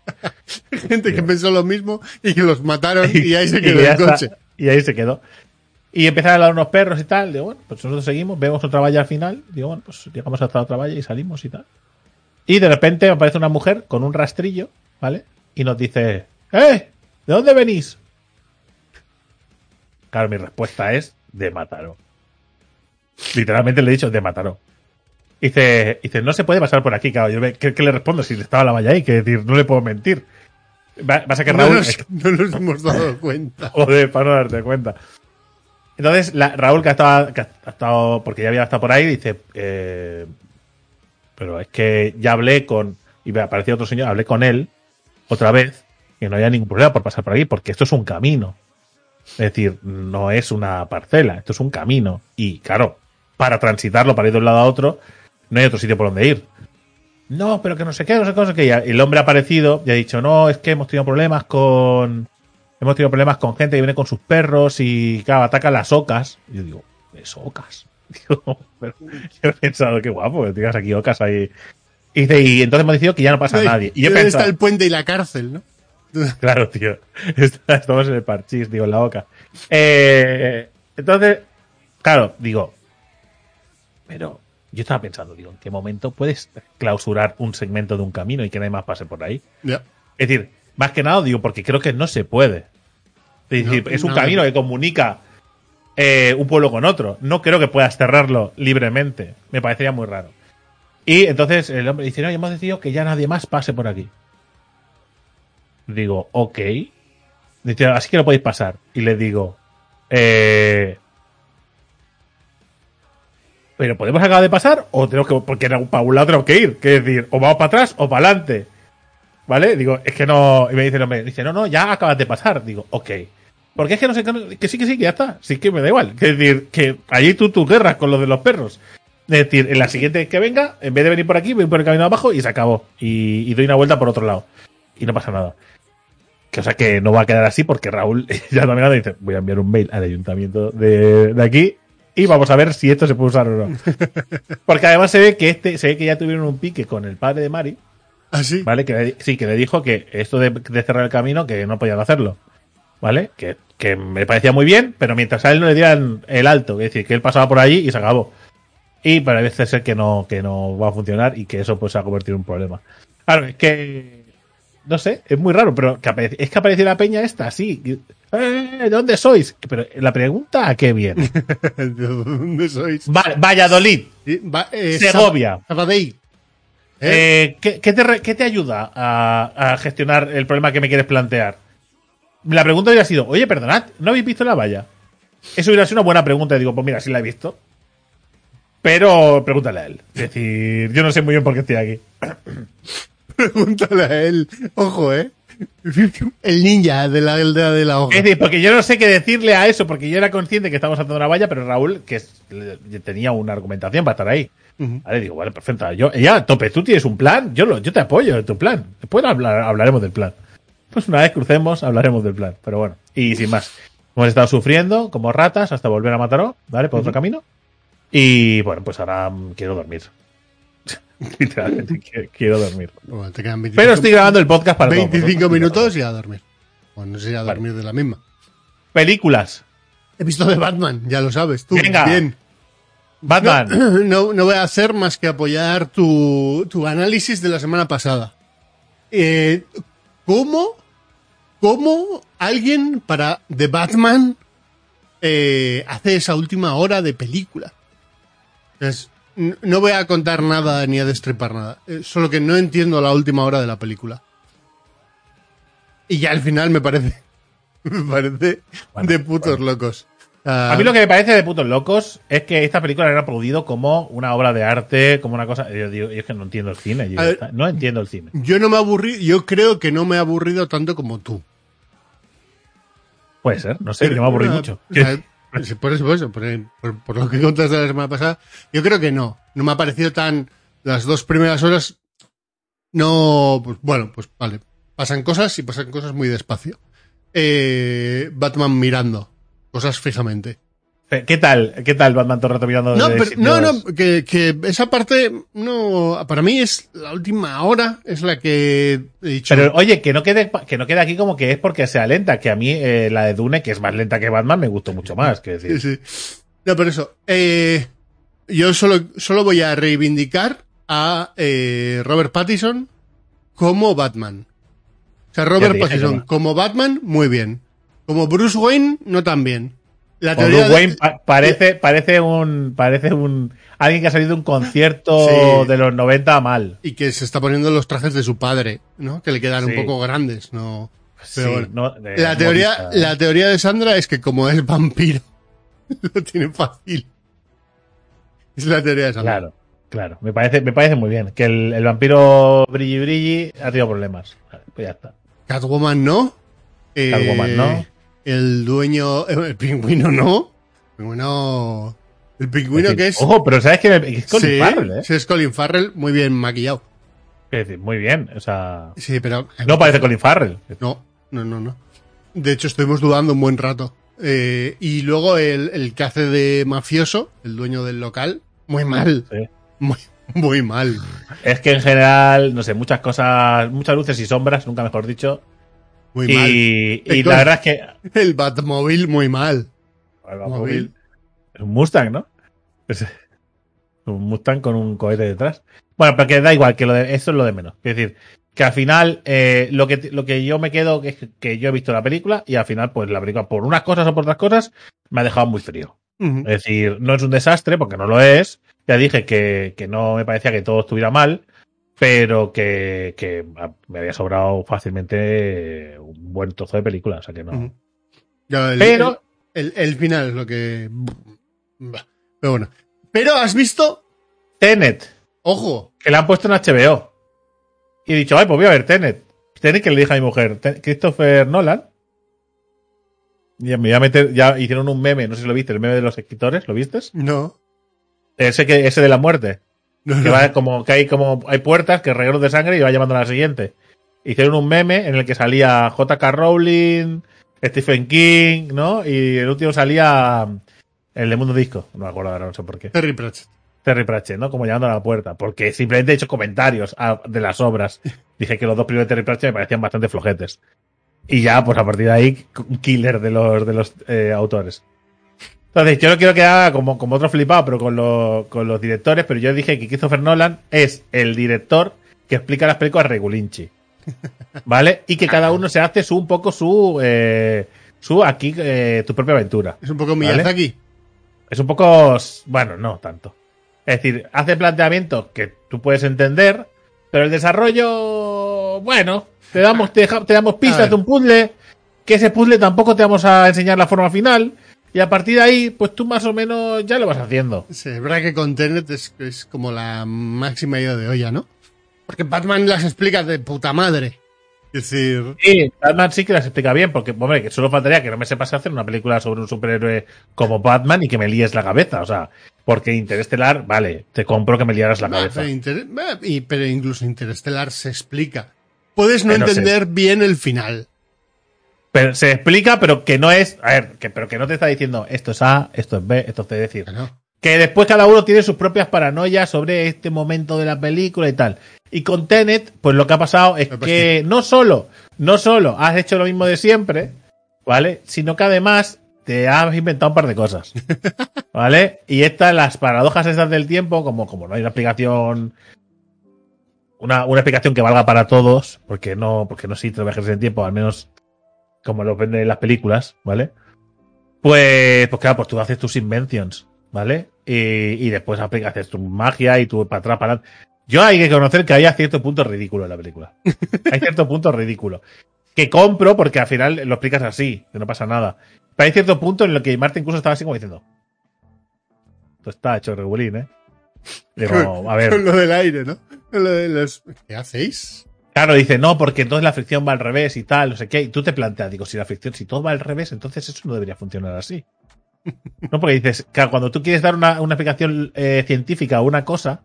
Gente que pensó lo mismo y que los mataron y ahí se quedó el está. coche. Y ahí se quedó. Y empezaron a hablar unos perros y tal. Digo, bueno, pues nosotros seguimos, vemos otra valla al final. Digo, bueno, pues llegamos hasta otra valla y salimos y tal. Y de repente aparece una mujer con un rastrillo, ¿vale? Y nos dice, ¡eh! ¿De dónde venís? Claro, mi respuesta es de Mataró. Literalmente le he dicho de Mataró. Dice, dice, no se puede pasar por aquí, claro. Yo me- ¿qué, qué le respondo si estaba la valla ahí? Que decir, no le puedo mentir. Va, va a que No Raúl. nos, no nos hemos dado cuenta. Joder, para no darte cuenta. Entonces, la- Raúl, que ha, estado, porque ya había estado por ahí, dice, eh, pero es que ya hablé con, y me apareció otro señor, hablé con él otra vez, que no había ningún problema por pasar por aquí, porque esto es un camino. Es decir, no es una parcela, esto es un camino. Y claro, para transitarlo, para ir de un lado a otro, no hay otro sitio por donde ir. No, pero que no sé qué, no sé qué, no sé qué. Y el hombre ha aparecido y ha dicho, no, es que hemos tenido problemas con, hemos tenido problemas con gente que viene con sus perros y, claro, atacan las ocas. Y yo digo, ¿es ocas? Digo, pero yo he pensado, qué guapo, que tengas aquí ocas ahí. Y, dice, y entonces hemos decidido que ya no pasa nadie. Y yo he ¿Dónde pensado, está el puente y la cárcel, no? Claro, tío. Estamos en el parchís, digo, en la boca. Eh, entonces, claro, digo, pero yo estaba pensando, digo, ¿en qué momento puedes clausurar un segmento de un camino y que nadie más pase por ahí? Ya. Es decir, más que nada digo, porque creo que no se puede. Es decir, No, es un no. camino que comunica eh, un pueblo con otro. No creo que puedas cerrarlo libremente. Me parecería muy raro. Y entonces el hombre dice, no, hemos decidido que ya nadie más pase por aquí. Digo, ok. Dice, así que no podéis pasar. Y le digo, eh, pero podemos acabar de pasar o tenemos que, porque para un lado tenemos que ir. Que decir, o vamos para atrás o para adelante. ¿Vale? Digo, es que no. Y me dice el hombre, dice, no, no, ya acabas de pasar. Digo, ok. Porque es que no sé, que sí, que sí, que ya está. Sí que me da igual. Es decir, que allí tú tus guerras con los de los perros. Es decir, en la siguiente que venga, en vez de venir por aquí, voy por el camino abajo y se acabó. Y, y doy una vuelta por otro lado. Y no pasa nada. Que, o sea que no va a quedar así porque Raúl ya y dice, voy a enviar un mail al ayuntamiento de, de aquí y vamos a ver si esto se puede usar o no. Porque además se ve que este, se ve que ya tuvieron un pique con el padre de Mari, Así. ¿vale? Que le- sí, que le dijo que esto de, de cerrar el camino, que no podían hacerlo. ¿Vale? Que, que me parecía muy bien, pero mientras a él no le dieran el alto, es decir, que él pasaba por allí y se acabó. Y parece ser que no, que no va a funcionar y que eso pues se ha convertido en un problema. Claro, es que. No sé, es muy raro, pero que aparece- es que apareció la peña esta, sí. Eh, ¿De dónde sois? Pero la pregunta, ¿a qué viene? ¿De dónde sois? Va- Valladolid, Sí, va- eh, Segovia. Sab- Sabadell. ¿Eh? Eh, ¿qué, qué te, re- qué te ayuda a, a gestionar el problema que me quieres plantear? La pregunta hubiera sido, oye, perdonad, ¿no habéis visto la valla? Eso hubiera sido una buena pregunta. Y digo, pues mira, sí la he visto. Pero pregúntale a él. Es decir, yo no sé muy bien por qué estoy aquí. Pregúntale a él. Ojo, ¿eh? El ninja de la aldea de la hoja. Es decir, porque yo no sé qué decirle a eso, porque yo era consciente que estábamos saltando una valla, pero Raúl, que es- tenía una argumentación para estar ahí. Vale, digo, vale, perfecto. Yo, ya, tope, tú tienes un plan, yo, lo, yo te apoyo en tu plan. Después hablar, hablaremos del plan. Pues una vez crucemos, hablaremos del plan. Pero bueno, y sin más. Hemos estado sufriendo como ratas hasta volver a Mataró, ¿vale? Por otro camino. Y bueno, pues ahora mm, quiero dormir. Literalmente, qui- quiero dormir. Bueno, te quedan 25, Pero estoy grabando el podcast para todos 25 vosotros. minutos y a dormir. Bueno, no sé, a dormir de la misma. Películas. He visto de Batman, ya lo sabes tú. Venga. Bien. Batman. No, no voy a hacer más que apoyar tu, tu análisis de la semana pasada. Eh, ¿Cómo? ¿Cómo alguien para The Batman eh, hace esa última hora de película? Es- no voy a contar nada ni a destripar nada. eh, solo que no entiendo la última hora de la película. Y ya al final me parece. Me parece Bueno, de putos locos. Ah, A mí lo que me parece de putos locos es que esta película era producido como una obra de arte, como una cosa. Yo, digo, es que no entiendo el cine. yo ver. no entiendo el cine. Yo no me aburrí, yo creo que no me he aburrido tanto como tú. Puede ser, no sé, yo me aburrí Ah, mucho. por eso, por, eso, por, por- por lo que contaste la semana pasada, yo creo que no. No me ha parecido tan. Las dos primeras horas. No. Pues, bueno, pues vale. Pasan cosas y pasan cosas muy despacio. Eh, Batman mirando. Cosas fijamente. ¿Qué tal? ¿Qué tal Batman todo el rato mirando No, pero- no, no, que, que esa parte no. Para mí es la última hora, es la que he dicho. Pero oye, que no quede que no quede aquí como que es porque sea lenta, que a mí eh, la de Dune, que es más lenta que Batman, me gustó mucho más. Que decir. Sí, sí. No, por eso. eh, yo solo, solo voy a reivindicar a eh, Robert Pattinson como Batman. O sea, Robert Pattinson no. como Batman, muy bien. Como Bruce Wayne, no tan bien. La teoría Bruce de- Wayne pa- parece, parece un, parece un, alguien que ha salido de un concierto Sí. de los 90 mal. Y que se está poniendo los trajes de su padre, ¿no? Que le quedan un poco grandes, ¿no? Pero Sí, bueno. no, de La teoría, la teoría de Sandra es que como es vampiro, lo tiene fácil. Es la teoría de Sandra. Claro, claro. Me parece, me parece muy bien. Que el, el vampiro brilli brilli ha tenido problemas. Vale, pues ya está. Catwoman no. Eh, Catwoman no. El dueño. El pingüino no. El pingüino. El pingüino que es. Ojo, pero sabes que es Colin sí, Farrell, ¿eh? sí, es Colin Farrell, muy bien maquillado. Es decir, muy bien. O sea, Sí, pero. no parece Colin Farrell. No, no, no, no. De hecho, estuvimos dudando un buen rato. Eh, y luego el, el que hace de mafioso, el dueño del local, muy mal. Sí. Muy, muy mal. Es que en general, no sé, muchas cosas, muchas luces y sombras, nunca mejor dicho. Muy mal. Y, y El la verdad es que El Batmobile, muy mal. el Móvil. Batmóvil es un Mustang, ¿no? Es un Mustang con un cohete detrás. Bueno, pero que da igual, que lo de, eso es lo de menos. Es decir, que al final, eh, lo, que, lo que yo me quedo es que, que yo he visto la película y al final, pues la película, por unas cosas o por otras cosas, me ha dejado muy frío. Es decir, no es un desastre, porque no lo es. Ya dije que, que no me parecía que todo estuviera mal, pero que, que me había sobrado fácilmente un buen trozo de película. O sea que no. Ujú. Ya, el- Pero, El, el final es lo que. Pero bueno. Pero has visto. Tenet, Ojo. que la han puesto en HBO. Y he dicho, ay, pues voy a ver Tenet. Tenet que le dije a mi mujer, "Te- Christopher Nolan. Y ya me voy a meter, ya hicieron un meme, no sé si lo viste, el meme de los escritores, ¿lo viste? No. Ese que, ese de la muerte. No, que va como que hay como hay puertas que regueros de sangre y va llamando a la siguiente. Hicieron un meme en el que salía J.K. Rowling, Stephen King, ¿no? Y el último salía el de Mundo Disco, no me acuerdo ahora, no sé por qué. Terry Pratchett. Terry Pratchett, ¿no? Como llamando a la puerta, porque simplemente he hecho comentarios a- de las obras. Dije que los dos primeros de Terry Pratchett me parecían bastante flojetes. Y ya, pues a partir de ahí, un killer de los, de los eh, autores. Entonces, yo no quiero que haga como, como otro flipado, pero con, los- con los directores, pero yo dije que Christopher Nolan es el director que explica las películas regulinchi. ¿Vale? Y que cada uno se hace su, un poco su, eh, su aquí, eh, tu propia aventura. Es un poco Vale. Miyazaki. Es un poco. Bueno, no tanto. Es decir, hace planteamientos que tú puedes entender, pero el desarrollo. Bueno, te damos, te, damos A pistas de un puzzle, que ese puzzle tampoco te vamos a enseñar la forma final, y a partir de ahí, pues tú más o menos ya lo vas haciendo. Sí, es verdad que con Tenet es, es como la máxima idea de olla, ¿no? Porque Batman las explica de puta madre. Es decir. Sí, Batman sí que las explica bien, porque, hombre, que solo faltaría que no me sepas hacer una película sobre un superhéroe como Batman y que me líes la cabeza, o sea, porque Interestelar, vale, te compro que me liaras la cabeza. Inter- y- pero incluso Interestelar se explica. Puedes no entender bien el final. Pero se explica, pero que no es. A ver, que, pero que no te está diciendo esto es A, esto es B, esto es C. Decir, Claro. que después cada uno tiene sus propias paranoias sobre este momento de la película y tal. Y con Tenet, pues lo que ha pasado es Me que no solo, no solo has hecho lo mismo de siempre, ¿vale? Sino que además te has inventado un par de cosas. ¿Vale? Y estas, las paradojas estas del tiempo, como, como no hay una explicación. Una, una explicación que valga para todos, porque no, porque no los viajes en el tiempo, al menos como lo venden las películas, ¿vale? Pues, pues claro, pues tú haces tus inventions, ¿vale? Y, y después haces tu magia y tú para atrás, para adelante. Yo hay que conocer que hay a cierto punto ridículo en la película. Hay cierto punto ridículo. Que compro porque al final lo explicas así, que no pasa nada. Pero hay cierto punto en el que Marta incluso estaba así como diciendo. Esto está hecho regulín, ¿eh? Digo, a ver. Con lo del aire, ¿no? Lo de los... ¿Qué hacéis? Claro, dice, no, porque entonces la fricción va al revés y tal, no sé qué. Y tú te planteas, digo, si la fricción, si todo va al revés, entonces eso no debería funcionar así. No, porque dices, claro, cuando tú quieres dar una, una explicación eh, científica a una cosa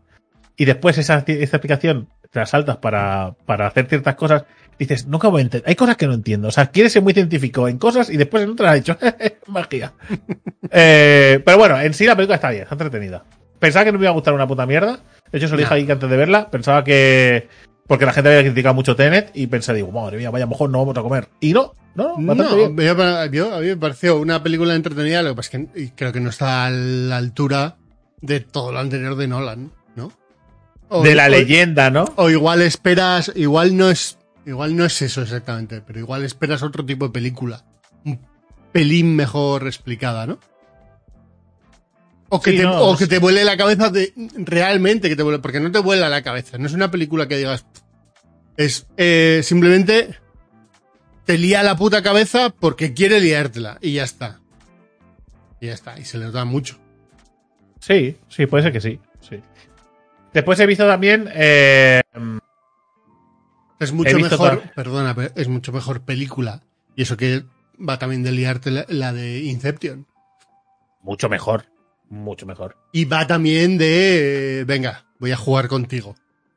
y después esa, esa explicación te la saltas para, para hacer ciertas cosas, dices, nunca voy a entender. Hay cosas que no entiendo. O sea, quieres ser muy científico en cosas y después en otras has dicho, magia. Eh, pero bueno, en sí la película está bien, está entretenida. Pensaba que no me iba a gustar una puta mierda. De hecho, se lo dije ahí que antes de verla. Pensaba que. Porque la gente había criticado mucho Tenet y pensé, digo, madre mía, vaya, mejor no vamos a comer. Y no, no, No, bastante bien. yo- yo- a mí me pareció una película entretenida, lo que pasa es que creo que no está a la altura de todo lo anterior de Nolan, ¿no? O- De la o- leyenda, ¿no? O igual esperas, igual no es, igual no es eso exactamente, pero igual esperas otro tipo de película. Un pelín mejor explicada, ¿no? O que, Sí, te, no, o no que te vuele la cabeza de, realmente que te vuele, porque no te vuela la cabeza, no es una película que digas, es eh, simplemente te lía la puta cabeza porque quiere liártela y ya está. Y ya está, y se les da mucho. Sí, sí, puede ser que sí. sí. Después he visto también. eh, Es mucho mejor, toda- perdona, pero es mucho mejor película. Y eso que va también de liarte la, la de Inception. mucho mejor. Mucho mejor. Y va también de, eh, venga, voy a jugar contigo.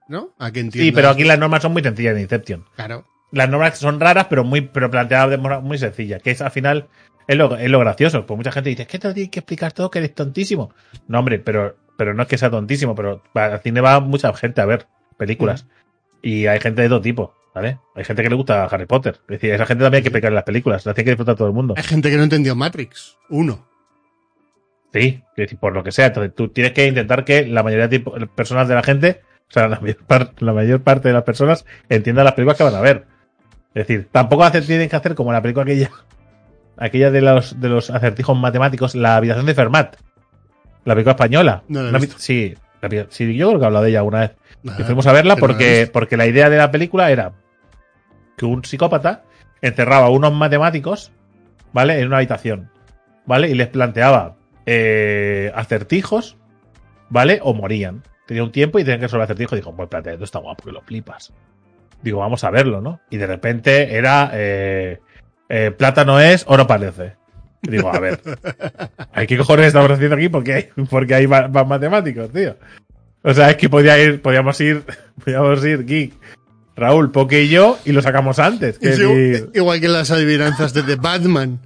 ¿No? A que entiendas. Sí, pero aquí las normas son muy sencillas en Inception. Claro. Las normas son raras, pero muy pero planteadas de forma muy sencilla. Que es al final. Es lo, es lo gracioso. Pues mucha gente dice, es que te lo tienes que explicar todo, que eres tontísimo. No, hombre, pero, pero no es que sea tontísimo, pero al cine va mucha gente a ver películas. Y hay gente de todo tipo, ¿vale? Hay gente que le gusta Harry Potter. Es decir, esa gente también hay que explicar las películas. Las tiene que disfrutar todo el mundo. Hay gente que no entendió Matrix. Uno. Sí, por lo que sea. Entonces tú tienes que intentar que la mayoría de tipo- personas de la gente, o sea, la mayor, par- la mayor parte de las personas entiendan las películas que van a ver. Es decir, tampoco hace- tienen que hacer como la película aquella, aquella de los, de los acertijos matemáticos, la habitación de Fermat. La película española. No la he Una visto. vi- sí, la sí, yo creo que he hablado de ella una vez. Nada, Que fuimos a verla porque, porque la idea de la película era que un psicópata encerraba a unos matemáticos, ¿vale? En una habitación, ¿vale? Y les planteaba eh, acertijos, ¿vale? O morían. Tenía un tiempo y tenían que resolver acertijos. Dijo, pues plantea, esto está guapo, que lo flipas. Digo, vamos a verlo, ¿no? Y de repente era eh, eh, plátano es, oro parece. Y digo, a ver, ¿hay qué cojones estamos haciendo aquí? Porque hay, porque hay más, más matemáticos, tío. O sea, es que podía ir, podíamos ir, podíamos ir Geek, Raúl, Poke y yo y lo sacamos antes. Que decir, igual, que las adivinanzas de The Batman.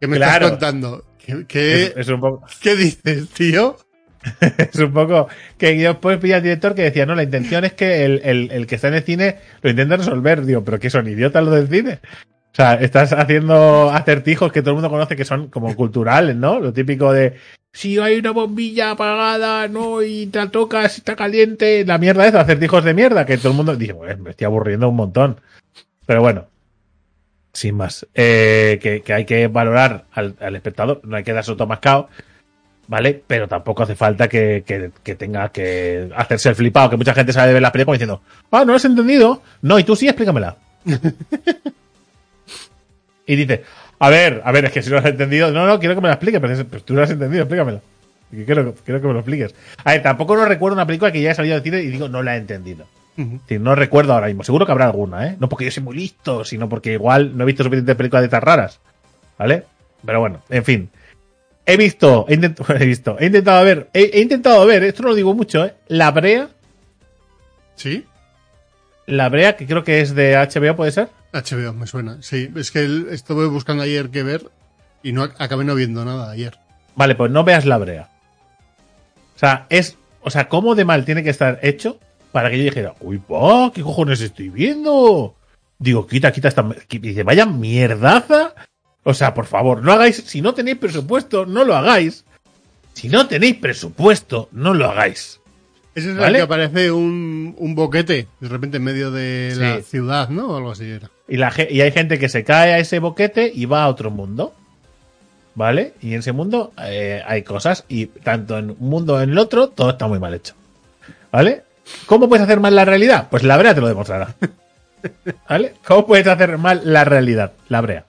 ¿Qué me Claro. estás contando? ¿Qué, qué, es, es un poco, qué dices, tío? es un poco que yo después pillé al director que decía, no, la intención es que el, el, el que está en el cine lo intente resolver. Digo, pero que son idiotas los del cine. O sea, estás haciendo acertijos que todo el mundo conoce que son como culturales, ¿no? Lo típico de si hay una bombilla apagada, no, y te la tocas, está caliente, la mierda es acertijos de mierda, que todo el mundo dice, me estoy aburriendo un montón. Pero bueno, sin más. Eh, que, que hay que valorar al, al espectador, no hay que darse otro mascado, ¿vale? Pero tampoco hace falta que, que, que tenga que hacerse el flipado, que mucha gente sale de ver las películas diciendo, ah, no lo has entendido. No, y tú sí, explícamela. y dice, a ver, a ver, es que si no lo has entendido, no, no, quiero que me la expliques, pero, pero tú lo has entendido, explícamela. Quiero, quiero que me lo expliques. A ver, tampoco no recuerdo una película que ya he salido del cine y digo, no la he entendido. No recuerdo ahora mismo. Seguro que habrá alguna, ¿eh? No porque yo soy muy listo, sino porque igual no he visto suficientes películas de estas raras. ¿Vale? Pero bueno, en fin. He visto, he, intent- he visto, he intentado ver, he, he intentado ver, esto no lo digo mucho, ¿eh? La Brea, ¿Sí? La Brea, que creo que es de HBO, ¿puede ser? HBO, me suena. Sí, es que el- estuve buscando ayer qué ver y no ac- acabé no viendo nada ayer. Vale, pues no veas La Brea. O sea, es, o sea, ¿cómo de mal tiene que estar hecho para que yo dijera, uy, pa, ¿qué cojones estoy viendo? Digo, quita, quita esta, y dice, vaya mierdaza. O sea, por favor, no hagáis, si no tenéis presupuesto, no lo hagáis. Si no tenéis presupuesto, no lo hagáis. Ese es ¿Vale? el que aparece un, un boquete de repente en medio de la ciudad, ¿no? O algo así era. Y, la, y hay gente que se cae a ese boquete y va a otro mundo. ¿Vale? Y en ese mundo eh, hay cosas. Y tanto en un mundo en el otro, todo está muy mal hecho. ¿Vale? ¿Cómo puedes hacer mal la realidad? Pues la brea te lo demostrará. ¿Vale? ¿Cómo puedes hacer mal la realidad? La brea.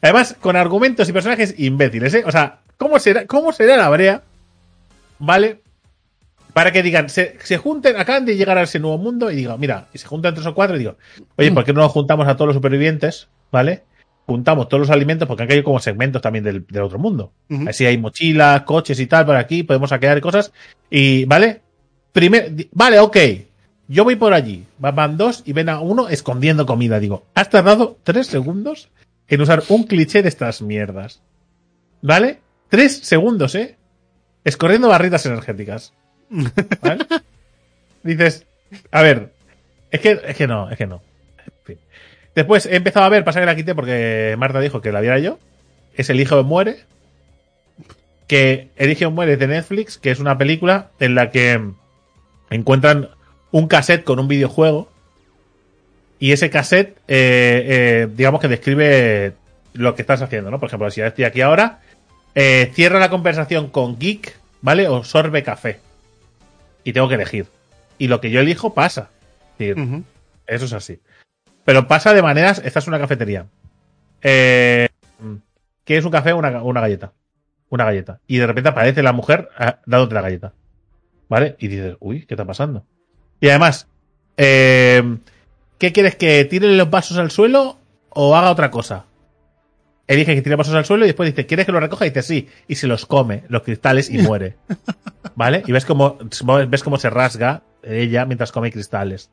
Además, con argumentos y personajes imbéciles, ¿eh? O sea, ¿cómo será, cómo será la brea? ¿Vale? Para que digan, se, se junten, acaban de llegar a ese nuevo mundo y digo, mira, y se juntan tres o cuatro y digo, oye, ¿por qué no nos juntamos a todos los supervivientes? ¿Vale? Juntamos todos los alimentos porque han caído como segmentos también del, del otro mundo. Así hay mochilas, coches y tal por aquí, podemos saquear cosas. Y, ¿vale? Primer, vale, ok. Yo voy por allí. Van dos y ven a uno escondiendo comida. Digo, has tardado tres segundos en usar un cliché de estas mierdas. ¿Vale? Tres segundos, ¿eh? Escorriendo barritas energéticas. ¿Vale? Dices, a ver, es que, es que no, es que no. En fin. Después he empezado a ver, pasa que la quité porque Marta dijo que la viera yo. Es El hijo muere. Que El hijo muere de Netflix, que es una película en la que encuentran un cassette con un videojuego. Y ese cassette, eh, eh, digamos que describe lo que estás haciendo, ¿no? Por ejemplo, si estoy aquí ahora, eh, cierra la conversación con Geek, ¿vale? O sorbe café. Y tengo que elegir. Y lo que yo elijo pasa. Es eso es así. Pero pasa de maneras. Esta es una cafetería. Eh, ¿Quieres un café o una, una galleta? Una galleta. Y de repente aparece la mujer ah, dándote la galleta. ¿Vale? Y dices, uy, ¿qué está pasando? Y además, eh, ¿qué quieres? ¿Que tire los vasos al suelo o haga otra cosa? Elige que tire vasos al suelo y después dice, ¿quieres que lo recoja? Y dice, sí. Y se los come, los cristales, y muere. ¿Vale? Y ves cómo, ves cómo se rasga ella mientras come cristales.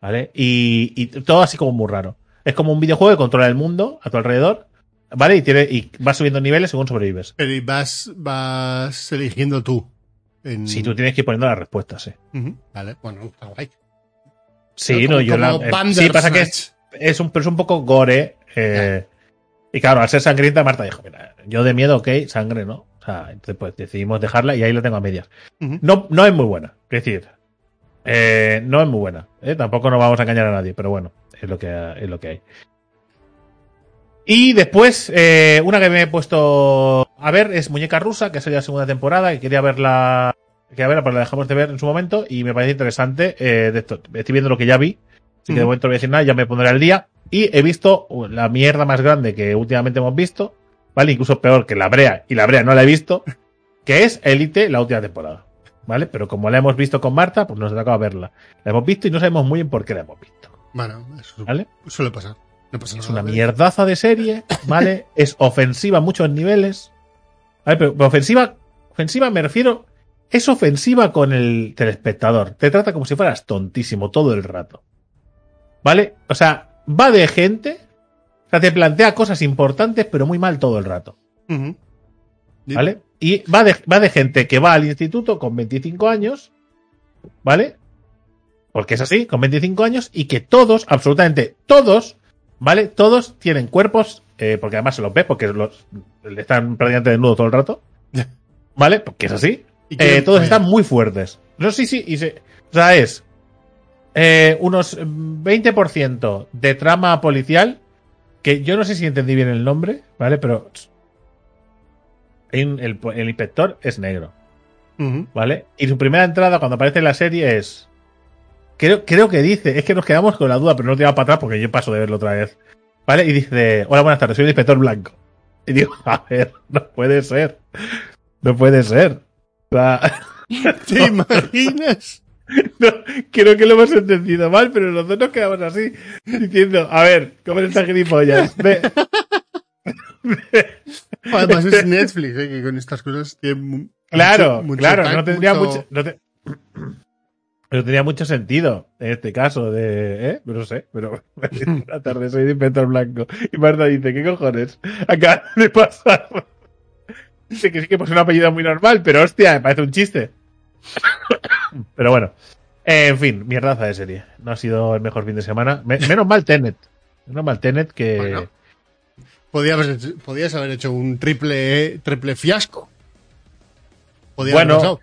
¿Vale? Y, y todo así como muy raro. Es como un videojuego que controla el mundo a tu alrededor. ¿Vale? Y, tiene, y vas subiendo niveles según sobrevives. Pero y vas, vas eligiendo tú. En... Si tú tienes que ir poniendo las respuestas, sí. Vale, bueno, está guay. Sí, Como- no, yo la, eh, sí, pasa que es, es un, pero es un poco gore. eh, y claro, al ser sangrienta, Marta dijo, mira, yo de miedo, ok, sangre, ¿no? O sea, entonces pues decidimos dejarla y ahí la tengo a medias. No, no es muy buena, es decir, eh, no es muy buena. Tampoco nos vamos a engañar a nadie, pero bueno, es lo que, es lo que hay. Y después, eh, una que me he puesto a ver es Muñeca Rusa, que salió la segunda temporada, y quería verla, quería verla, pero la dejamos de ver en su momento, y me parece interesante. eh, de esto, estoy viendo lo que ya vi, así que de momento no voy a decir nada, ya me pondré al día. Y he visto uh, la mierda más grande que últimamente hemos visto, ¿vale? Incluso peor que la Brea, y la Brea no la he visto, que es Elite, la última temporada. ¿Vale? Pero como la hemos visto con Marta, pues nos ha tocado verla. La hemos visto y no sabemos muy bien por qué la hemos visto. Bueno, eso ¿Vale? suele pasar. No pasa Es nada. una mierdaza de serie, ¿vale? es ofensiva a muchos niveles. ¿Vale? Pero, pero ofensiva, ofensiva me refiero, es ofensiva con el telespectador. Te trata como si fueras tontísimo todo el rato. ¿Vale? O sea, va de gente, o sea, te plantea cosas importantes, pero muy mal todo el rato. ¿Vale? Y va de, va de gente que va al instituto con 25 años, ¿vale? Porque es así, con 25 años, y que todos, absolutamente todos, ¿vale? Todos tienen cuerpos, eh, porque además se los ves, porque los, están prácticamente desnudos todo el rato, ¿vale? Porque es así. Y Eh, todos están muy fuertes. No, sí, sí, y se, o sea, es eh, unos 20% de trama policial, que yo no sé si entendí bien el nombre, ¿vale? Pero el, el inspector es negro. ¿vale? Y su primera entrada cuando aparece en la serie es... Creo, creo que dice, es que nos quedamos con la duda, pero no te va para atrás porque yo paso de verlo otra vez. ¿Vale? Y dice, hola, buenas tardes, soy el inspector blanco. Y digo, a ver, no puede ser. No puede ser. O sea, ¿Te imaginas? no, creo que lo hemos entendido mal, pero los dos nos quedamos así, diciendo, a ver, ¿cómo es esta gilipollas? Ve- Además es Netflix, ¿eh? que con estas cosas tiene Claro, mucho- mucho claro, no tendría mucho- mucho, no te- no tenía mucho sentido en este caso de, ¿eh? No sé, pero la tarde soy de inventor blanco y Marta dice, ¿qué cojones? Acaba de pasar. Dice que sí que pues un apellido muy normal, pero hostia, me parece un chiste. Pero bueno, Eh, en fin, mierdaza de serie. No ha sido el mejor fin de semana. Me- menos mal Tenet. Menos mal Tenet que... Bueno. Podía haber hecho- podías haber hecho un triple, triple fiasco. Podía haber Bueno, pasado.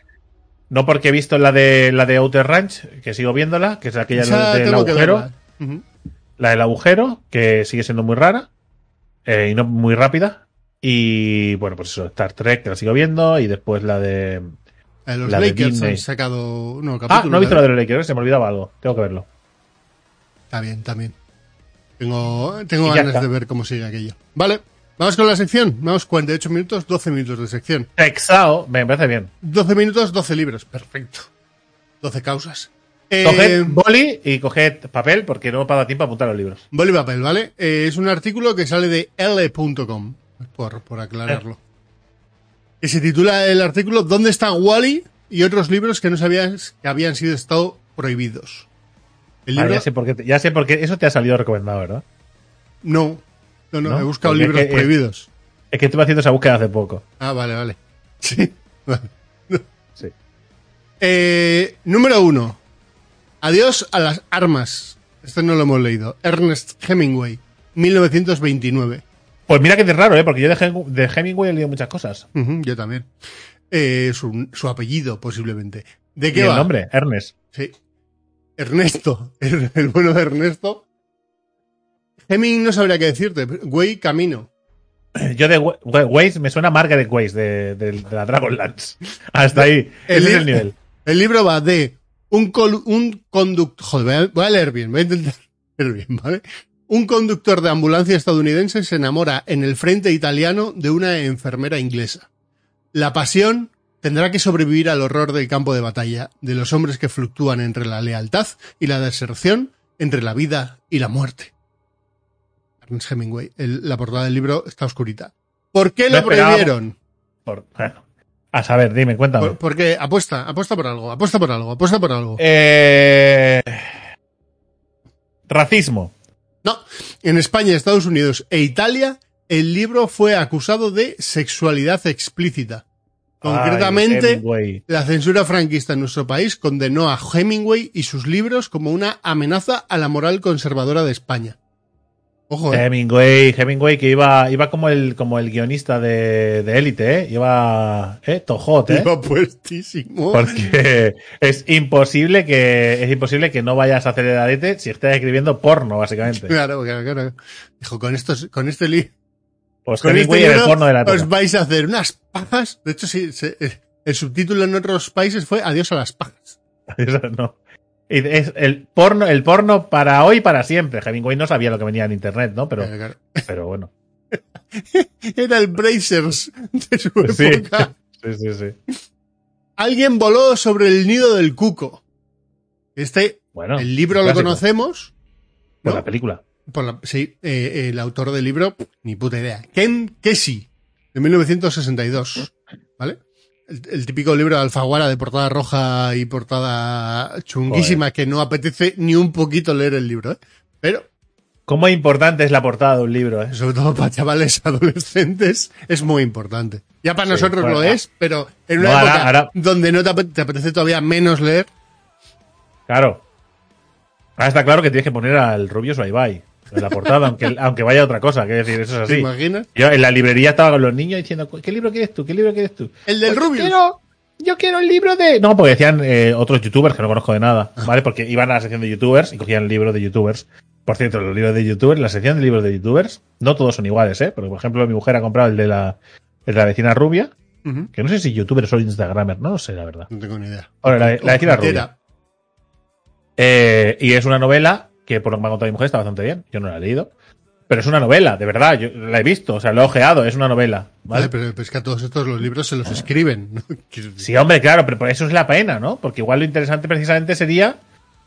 No porque he visto la de la de Outer Ranch, que sigo viéndola, que es aquella Esa del tengo agujero. La del agujero, que sigue siendo muy rara eh, y no muy rápida. Y bueno, pues eso, Star Trek, que la sigo viendo. Y después la de. Eh, Los La de Lakers Disney. han sacado no, Ah, no he visto la de los Lakers, se me olvidaba algo. Tengo que verlo. Está bien, también. Tengo, tengo ya ganas está. de ver cómo sigue aquello. Vale, vamos con la sección. Vamos 48 minutos, 12 minutos de sección. Exao, me parece bien. 12 minutos, 12 libros. Perfecto. 12 causas. Eh, Coged boli y coged papel porque no para tiempo a apuntar los libros. boli y papel, ¿vale? Eh, es un artículo que sale de L.com, por, por aclararlo. Que se titula el artículo ¿Dónde está Wally? y otros libros que no sabías que habían sido estado prohibidos. El ya, sé por qué, ya sé por qué. Eso te ha salido recomendado, ¿verdad? no, no, no, ¿No? he buscado Porque libros es que- prohibidos. Es que estuve haciendo esa búsqueda hace poco. Ah, vale, vale. Sí. vale. Sí. Eh, número uno. Adiós a las armas. Este no lo hemos leído. Ernest Hemingway, 1929. Pues mira que es raro, ¿eh? Porque yo de, Hem- de Hemingway he leído muchas cosas. Yo también. Eh, su, su apellido, posiblemente. ¿De Y qué el va? nombre, Ernest. Sí. Ernesto. El, el bueno de Ernesto. Heming no sabría qué decirte. Way Camino. Yo de Waze me suena Margaret Waze de, de- de la Dragonlance. Hasta ahí. El Ese es li- el nivel. El libro va de un, col- un conductor. Joder, voy a, voy a leer bien, voy a intentar leer bien, ¿vale? Un conductor de ambulancia estadounidense se enamora en el frente italiano de una enfermera inglesa. La pasión tendrá que sobrevivir al horror del campo de batalla, de los hombres que fluctúan entre la lealtad y la deserción, entre la vida y la muerte. Ernest Hemingway. El- la portada del libro está oscurita. ¿Por qué lo prohibieron? Por- bueno. A saber, dime, cuéntame. Por- porque apuesta, apuesta por algo, apuesta por algo, apuesta por algo. Eh, Racismo. No, en España, Estados Unidos e Italia, el libro fue acusado de sexualidad explícita. Concretamente, Ay, la censura franquista en nuestro país condenó a Hemingway y sus libros como una amenaza a la moral conservadora de España. Ojo, eh. Hemingway, Hemingway que iba, iba como el, como el guionista de, de Élite, ¿eh? Iba, eh, tojot, ¿eh? Iba puestísimo. Porque es imposible que, es imposible que no vayas a hacer el arete si estás escribiendo porno, básicamente. Claro, claro, claro. Dijo, con estos, con este libro, Pues con Hemingway este era el libro porno de la os vais a hacer unas pajas. De hecho, sí, se- el subtítulo en otros países fue Adiós a las pajas. Eso no. Es el porno, el porno para hoy y para siempre. Hemingway no sabía lo que venía en internet, ¿no? Pero, Claro, claro. pero bueno. Era el Brazers de su Sí. época. Sí, sí, sí. Alguien voló sobre el nido del cuco. Este, Bueno. el libro lo conocemos. Por la película. Por la- sí, eh, el autor del libro, ni puta idea. Ken Kesey, de 1962. El, el típico libro de Alfaguara de portada roja y portada chunguísima que no apetece ni un poquito leer el libro, ¿eh? Pero, ¿Cómo importante es la portada de un libro, eh? sobre todo para chavales adolescentes, es muy importante. Ya para Sí, nosotros bueno, lo es, pero en una No, época ahora- donde no te apetece, te apetece todavía menos leer, Claro. Ahora está claro que tienes que poner al Rubio Suaibay en la portada, aunque, aunque vaya otra cosa. Quiero decir, eso es ¿te así. imaginas? Yo en la librería estaba con los niños diciendo, ¿qué libro quieres tú? ¿Qué libro quieres tú? El del Pues yo Rubius. quiero- yo quiero el libro de. No, porque decían eh, otros youtubers que no conozco de nada. ¿vale? Porque iban a la sección de youtubers y cogían el libro de youtubers. Por cierto, los libros de youtubers, la sección de libros de youtubers, no todos son iguales, ¿eh? Porque, por ejemplo, mi mujer ha comprado el de la, el de la vecina rubia, que no sé si youtuber o instagramer, no lo sé, la verdad. No tengo ni idea. Ahora, la, la vecina rubia. Eh, y es una novela que, por lo que me ha contado mi mujer, está bastante bien. Yo no la he leído. Pero es una novela, de verdad. Yo la he visto, o sea, lo he ojeado, es una novela. ¿vale? Vale, pero, pero es que a todos estos los libros se los escriben. Sí, hombre, claro, pero por eso es la pena, ¿no? Porque igual lo interesante precisamente sería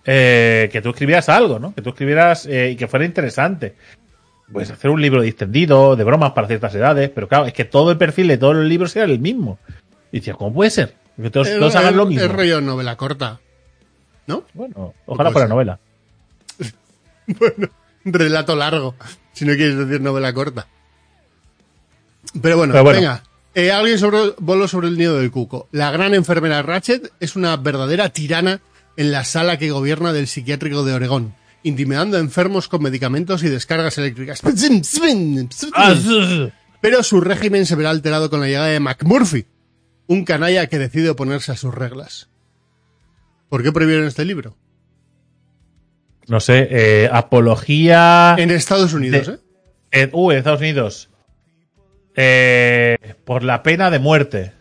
eh, que tú escribieras algo, ¿no? Que tú escribieras eh, y que fuera interesante. Pues hacer un libro distendido, de bromas para ciertas edades, pero claro, es que todo el perfil de todos los libros era el mismo. Y decías, ¿cómo puede ser? Que todos, hagan lo mismo. Es rollo novela corta. ¿No? Bueno, ojalá fuera ser. novela. Bueno, relato largo. Si no quieres decir novela corta. Pero bueno, Pero bueno. venga. Eh, alguien sobre, voló sobre el nido del cuco. La gran enfermera Ratchet es una verdadera tirana en la sala que gobierna del psiquiátrico de Oregón, intimidando a enfermos con medicamentos y descargas eléctricas. Ah, Pero su régimen se verá alterado con la llegada de McMurphy, un canalla que decide oponerse a sus reglas. ¿Por qué prohibieron este libro? No sé, eh, apología. En Estados Unidos, De- ¿eh? eh, uh, en Estados Unidos. Eh, por la pena de muerte.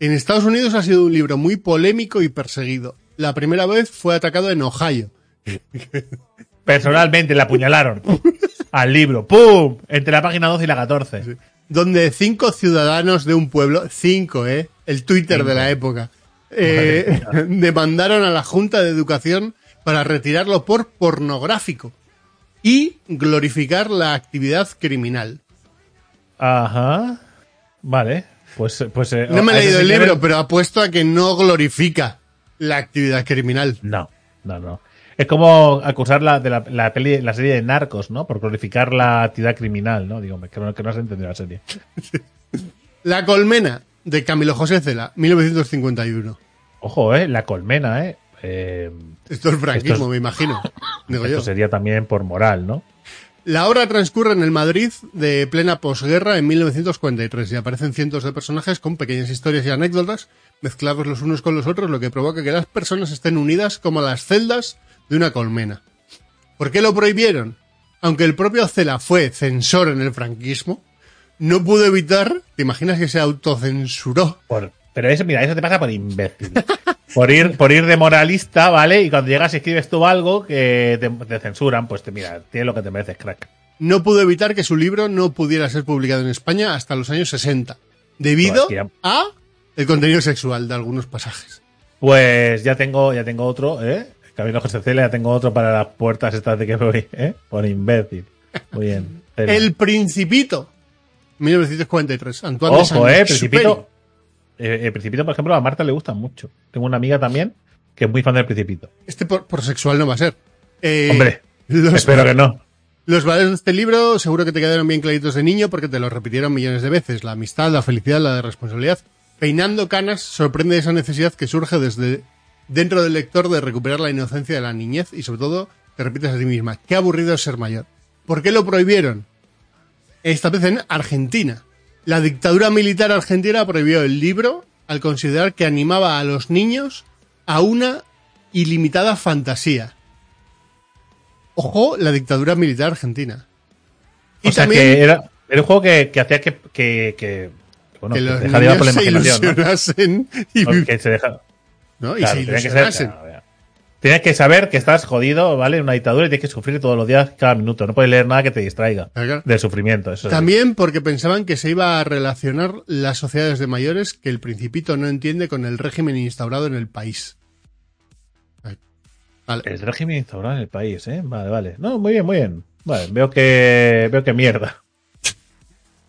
En Estados Unidos ha sido un libro muy polémico y perseguido. La primera vez fue atacado en Ohio. Personalmente le apuñalaron al libro. ¡Pum! Entre la página 12 y la 14. donde cinco ciudadanos de un pueblo, cinco, ¿eh? El Twitter de la época, eh, demandaron a la Junta de Educación para retirarlo por pornográfico y glorificar la actividad criminal. Ajá. Vale. Pues, pues eh, No me he leído el libro, pero apuesto a que no glorifica la actividad criminal. No, no, no. Es como acusarla de la, la peli, la serie de Narcos, ¿no? Por glorificar la actividad criminal, ¿no? Digo, que no, que no has entendido la serie. La colmena de Camilo José Cela, 1951. Ojo, ¿eh? La colmena, ¿eh? Eh Esto es franquismo, Esto es- me imagino. Digo yo. esto sería también por moral, ¿no? La obra transcurre en el Madrid de plena posguerra en 1943 y aparecen cientos de personajes con pequeñas historias y anécdotas mezclados los unos con los otros, lo que provoca que las personas estén unidas como las celdas de una colmena. ¿Por qué lo prohibieron? Aunque el propio Cela fue censor en el franquismo, no pudo evitar, ¿te imaginas que se autocensuró? Por, pero eso, mira, eso te pasa por imbécil. Por ir, por ir de moralista, ¿vale? Y cuando llegas y escribes tú algo que te, te censuran, pues te mira, tienes lo que te mereces, crack. No pudo evitar que su libro no pudiera ser publicado en España hasta los años 60, debido Pues, a el contenido sexual de algunos pasajes. Pues ya tengo, ya tengo otro, ¿eh? Camino José Cele, ya tengo otro para las puertas estas de que voy, ¿eh? Por imbécil. Muy bien. Cela. El Principito, 1943. Antoine de Ojo, eh. Principito. Eh, el Principito, por ejemplo, a Marta le gusta mucho. Tengo una amiga también que es muy fan del Principito. Este por, por sexual no va a ser. Eh, Hombre, los, espero que no. los valores de este libro seguro que te quedaron bien claritos de niño porque te los repitieron millones de veces. La amistad, la felicidad, la de responsabilidad. Peinando canas sorprende esa necesidad que surge desde dentro del lector de recuperar la inocencia de la niñez y sobre todo te repites a ti misma, qué aburrido es ser mayor. ¿Por qué lo prohibieron? Esta vez en Argentina. La dictadura militar argentina prohibió el libro al considerar que animaba a los niños a una ilimitada fantasía. Ojo, la dictadura militar argentina. Y O sea, también que era, era un juego que, que hacía que, que, que, bueno, que los deja llevar por la niños se imaginación, ¿no? ilusionasen y, se ¿no? y claro, se tenía que ser- ilusionasen. claro. Tienes que saber que estás jodido, ¿vale? En una dictadura y tienes que sufrir todos los días, cada minuto. No puedes leer nada que te distraiga del sufrimiento. Eso es. También porque pensaban que se iba a relacionar las sociedades de mayores que el principito no entiende con el régimen instaurado en el país. Vale. El régimen instaurado en el país, ¿eh? Vale, vale. No, muy bien, muy bien. Vale, veo que, veo que mierda.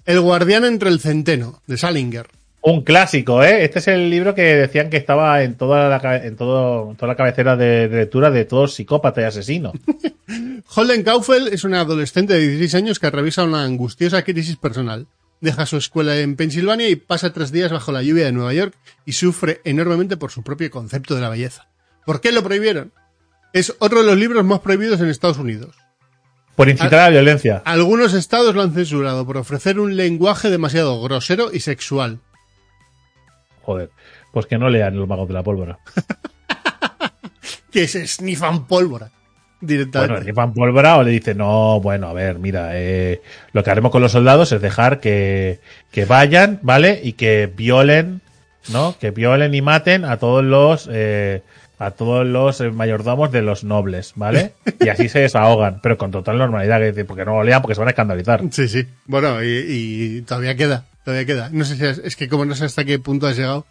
El guardián entre el centeno, de Salinger. Un clásico, ¿eh? Este es el libro que decían que estaba en toda la, en todo, toda la cabecera de, de lectura de todo psicópata y asesino. Holden Kaufel es una adolescente de 16 años que revisa una angustiosa crisis personal. Deja su escuela en Pensilvania y pasa tres días bajo la lluvia de Nueva York y sufre enormemente por su propio concepto de la belleza. ¿Por qué lo prohibieron? Es otro de los libros más prohibidos en Estados Unidos. Por incitar a la violencia. Algunos estados lo han censurado por ofrecer un lenguaje demasiado grosero y sexual. Joder. Pues que no lean los magos de la pólvora. Que se snifan pólvora. Bueno, Directamente. le van pólvora o le dice, no, bueno, a ver, mira, eh, lo que haremos con los soldados es dejar que, que vayan, ¿vale? Y que violen, ¿no? Que violen y maten a todos los, eh, a todos los eh, mayordomos de los nobles, ¿vale? Y así se desahogan, pero con total normalidad, porque no lo lean porque se van a escandalizar. Sí, sí. Bueno, y, y todavía queda, todavía queda. No sé si es, es que como no sé hasta qué punto has llegado,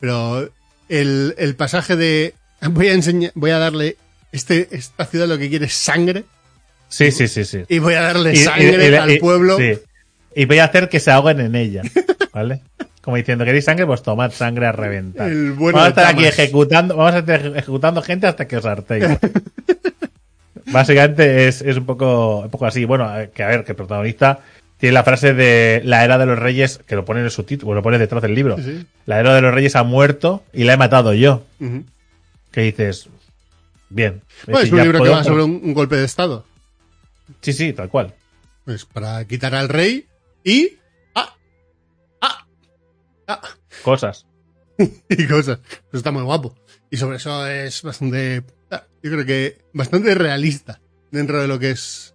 pero el, el pasaje de voy a enseñar, voy a darle este esta ciudad lo que quiere es sangre Sí, sí, sí, sí. y voy a darle Y- sangre y- al pueblo. sí. Y voy a hacer que se ahoguen en ella, ¿vale? Como diciendo, ¿queréis sangre? Pues tomad sangre a reventar. El bueno vamos a estar aquí ejecutando, vamos a estar ejecutando gente hasta que os hartéis. Básicamente es, es un poco, un poco así. Bueno, que a ver, que el protagonista tiene la frase de la era de los reyes, que lo pone en el subtítulo, lo pone detrás del libro. Sí. La era de los reyes ha muerto y la he matado yo. Ujú. Que dices, bien. Bueno, es un libro que va sobre un, un golpe de estado. Sí, sí, tal cual. Pues para quitar al rey y ah, Cosas. y cosas. Eso está muy guapo. Y sobre eso es bastante, ah, yo creo que bastante realista dentro de lo que es,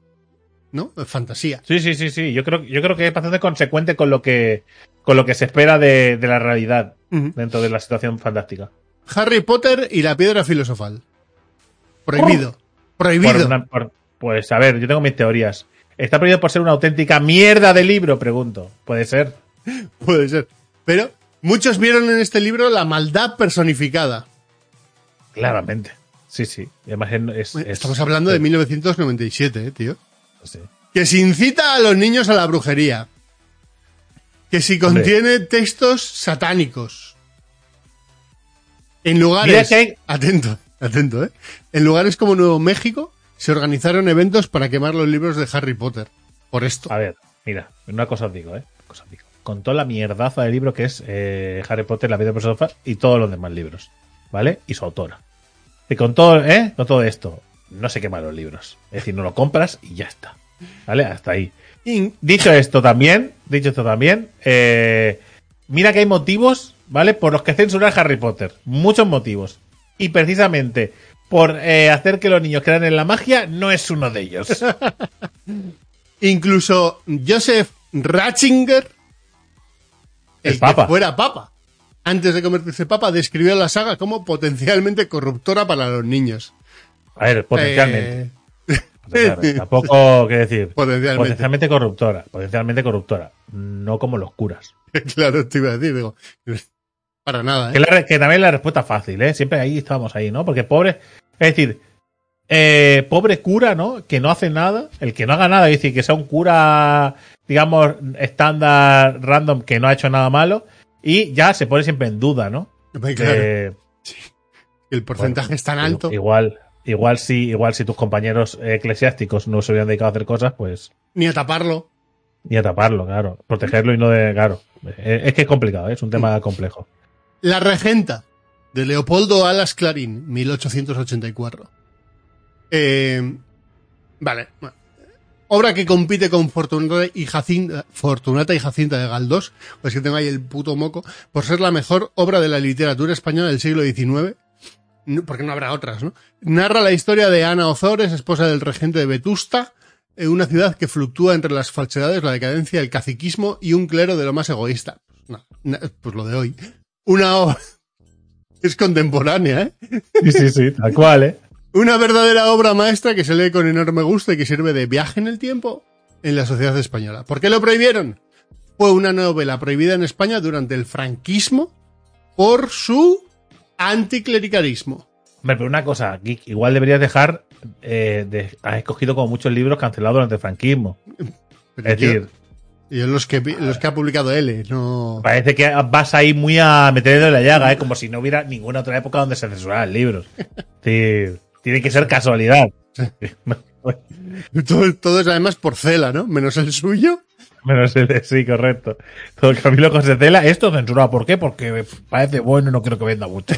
¿no? Fantasía. Sí, sí, sí, sí. Yo creo, yo creo que es bastante consecuente con lo que, con lo que se espera de, de la realidad dentro de la situación fantástica. Harry Potter y la piedra filosofal. Prohibido. Prohibido. una- por- pues a ver, yo tengo mis teorías. ¿Está prohibido por ser una auténtica mierda de libro? Pregunto. Puede ser. Puede ser. Pero Muchos vieron en este libro la maldad personificada. Claramente. Sí, sí. Y además es, es- Estamos hablando de 1997, eh, tío. sí. Que si incita a los niños a la brujería. Que si Hombre. contiene textos satánicos. En lugares. hay- Atento, atento, ¿eh? En lugares como Nuevo México se organizaron eventos para quemar los libros de Harry Potter. Por esto. A ver, mira, una cosa os digo, ¿eh? Cosa os digo. Con toda la mierdaza de libro que es eh, Harry Potter, La vida de Sofá y todos los demás libros, ¿vale? Y su autora. Y con todo, ¿eh? Con todo esto, no se queman los libros. Es decir, no lo compras y ya está. ¿Vale? Hasta ahí. Y- Dicho esto también, dicho esto también, eh, mira que hay motivos, ¿vale? Por los que censurar Harry Potter. Muchos motivos. Y precisamente por eh, hacer que los niños crean en la magia, no es uno de ellos. Incluso Joseph Ratzinger, el, papa. que fuera papa, antes de convertirse papa, describió la saga como potencialmente corruptora para los niños. A ver, potencialmente. Eh. Tampoco, qué decir. Potencialmente. Potencialmente corruptora. Potencialmente corruptora. No como los curas. claro, te iba a decir, digo, para nada, Que, ¿eh? la- que también la respuesta fácil, ¿eh? Siempre ahí estábamos ahí, ¿no? Porque pobre. Es decir, eh, pobre cura, ¿no? Que no hace nada. El que no haga nada, es decir, que sea un cura, digamos, estándar, random, que no ha hecho nada malo. Y ya se pone siempre en duda, ¿no? Claro, Eh, el porcentaje bueno, es tan alto. Igual, igual si, igual si tus compañeros eclesiásticos no se hubieran dedicado a hacer cosas, pues. Ni a taparlo. Y a taparlo, claro. Protegerlo y no de. Claro. Eh, Es que es complicado, ¿eh? es un tema complejo. La Regenta, de Leopoldo Alas Clarín, 1884. Eh, vale. Obra que compite con Fortunata y Jacinta, Fortunata y Jacinta de Galdós, pues que tengo ahí el puto moco, por ser la mejor obra de la literatura española del siglo XIX, porque no habrá otras, ¿no? Narra la historia de Ana Ozores, esposa del regente de Vetusta, una ciudad que fluctúa entre las falsedades, la decadencia, el caciquismo y un clero de lo más egoísta. Pues lo de hoy. Una obra es contemporánea, ¿eh? Sí, sí, sí, tal cual, ¿eh? Una verdadera obra maestra que se lee con enorme gusto y que sirve de viaje en el tiempo en la sociedad española. ¿Por qué lo prohibieron? Fue una novela prohibida en España durante el franquismo por su anticlericalismo. Hombre, pero una cosa, Geek, igual deberías dejar. Eh, de, has escogido como muchos libros cancelados durante el franquismo. Pero Es yo- decir, yo los que, los que ha publicado él, no... parece que vas ahí muy a meter en la llaga, ¿eh? como si no hubiera ninguna otra época donde se censuraran libros. Decir, tiene que ser casualidad. Todo, todo es además por cela, ¿no? Menos el suyo. Menos el de sí, correcto. Todo el Camilo José Cela, esto censurado. ¿Por qué? Porque parece bueno y no creo que venda mucho.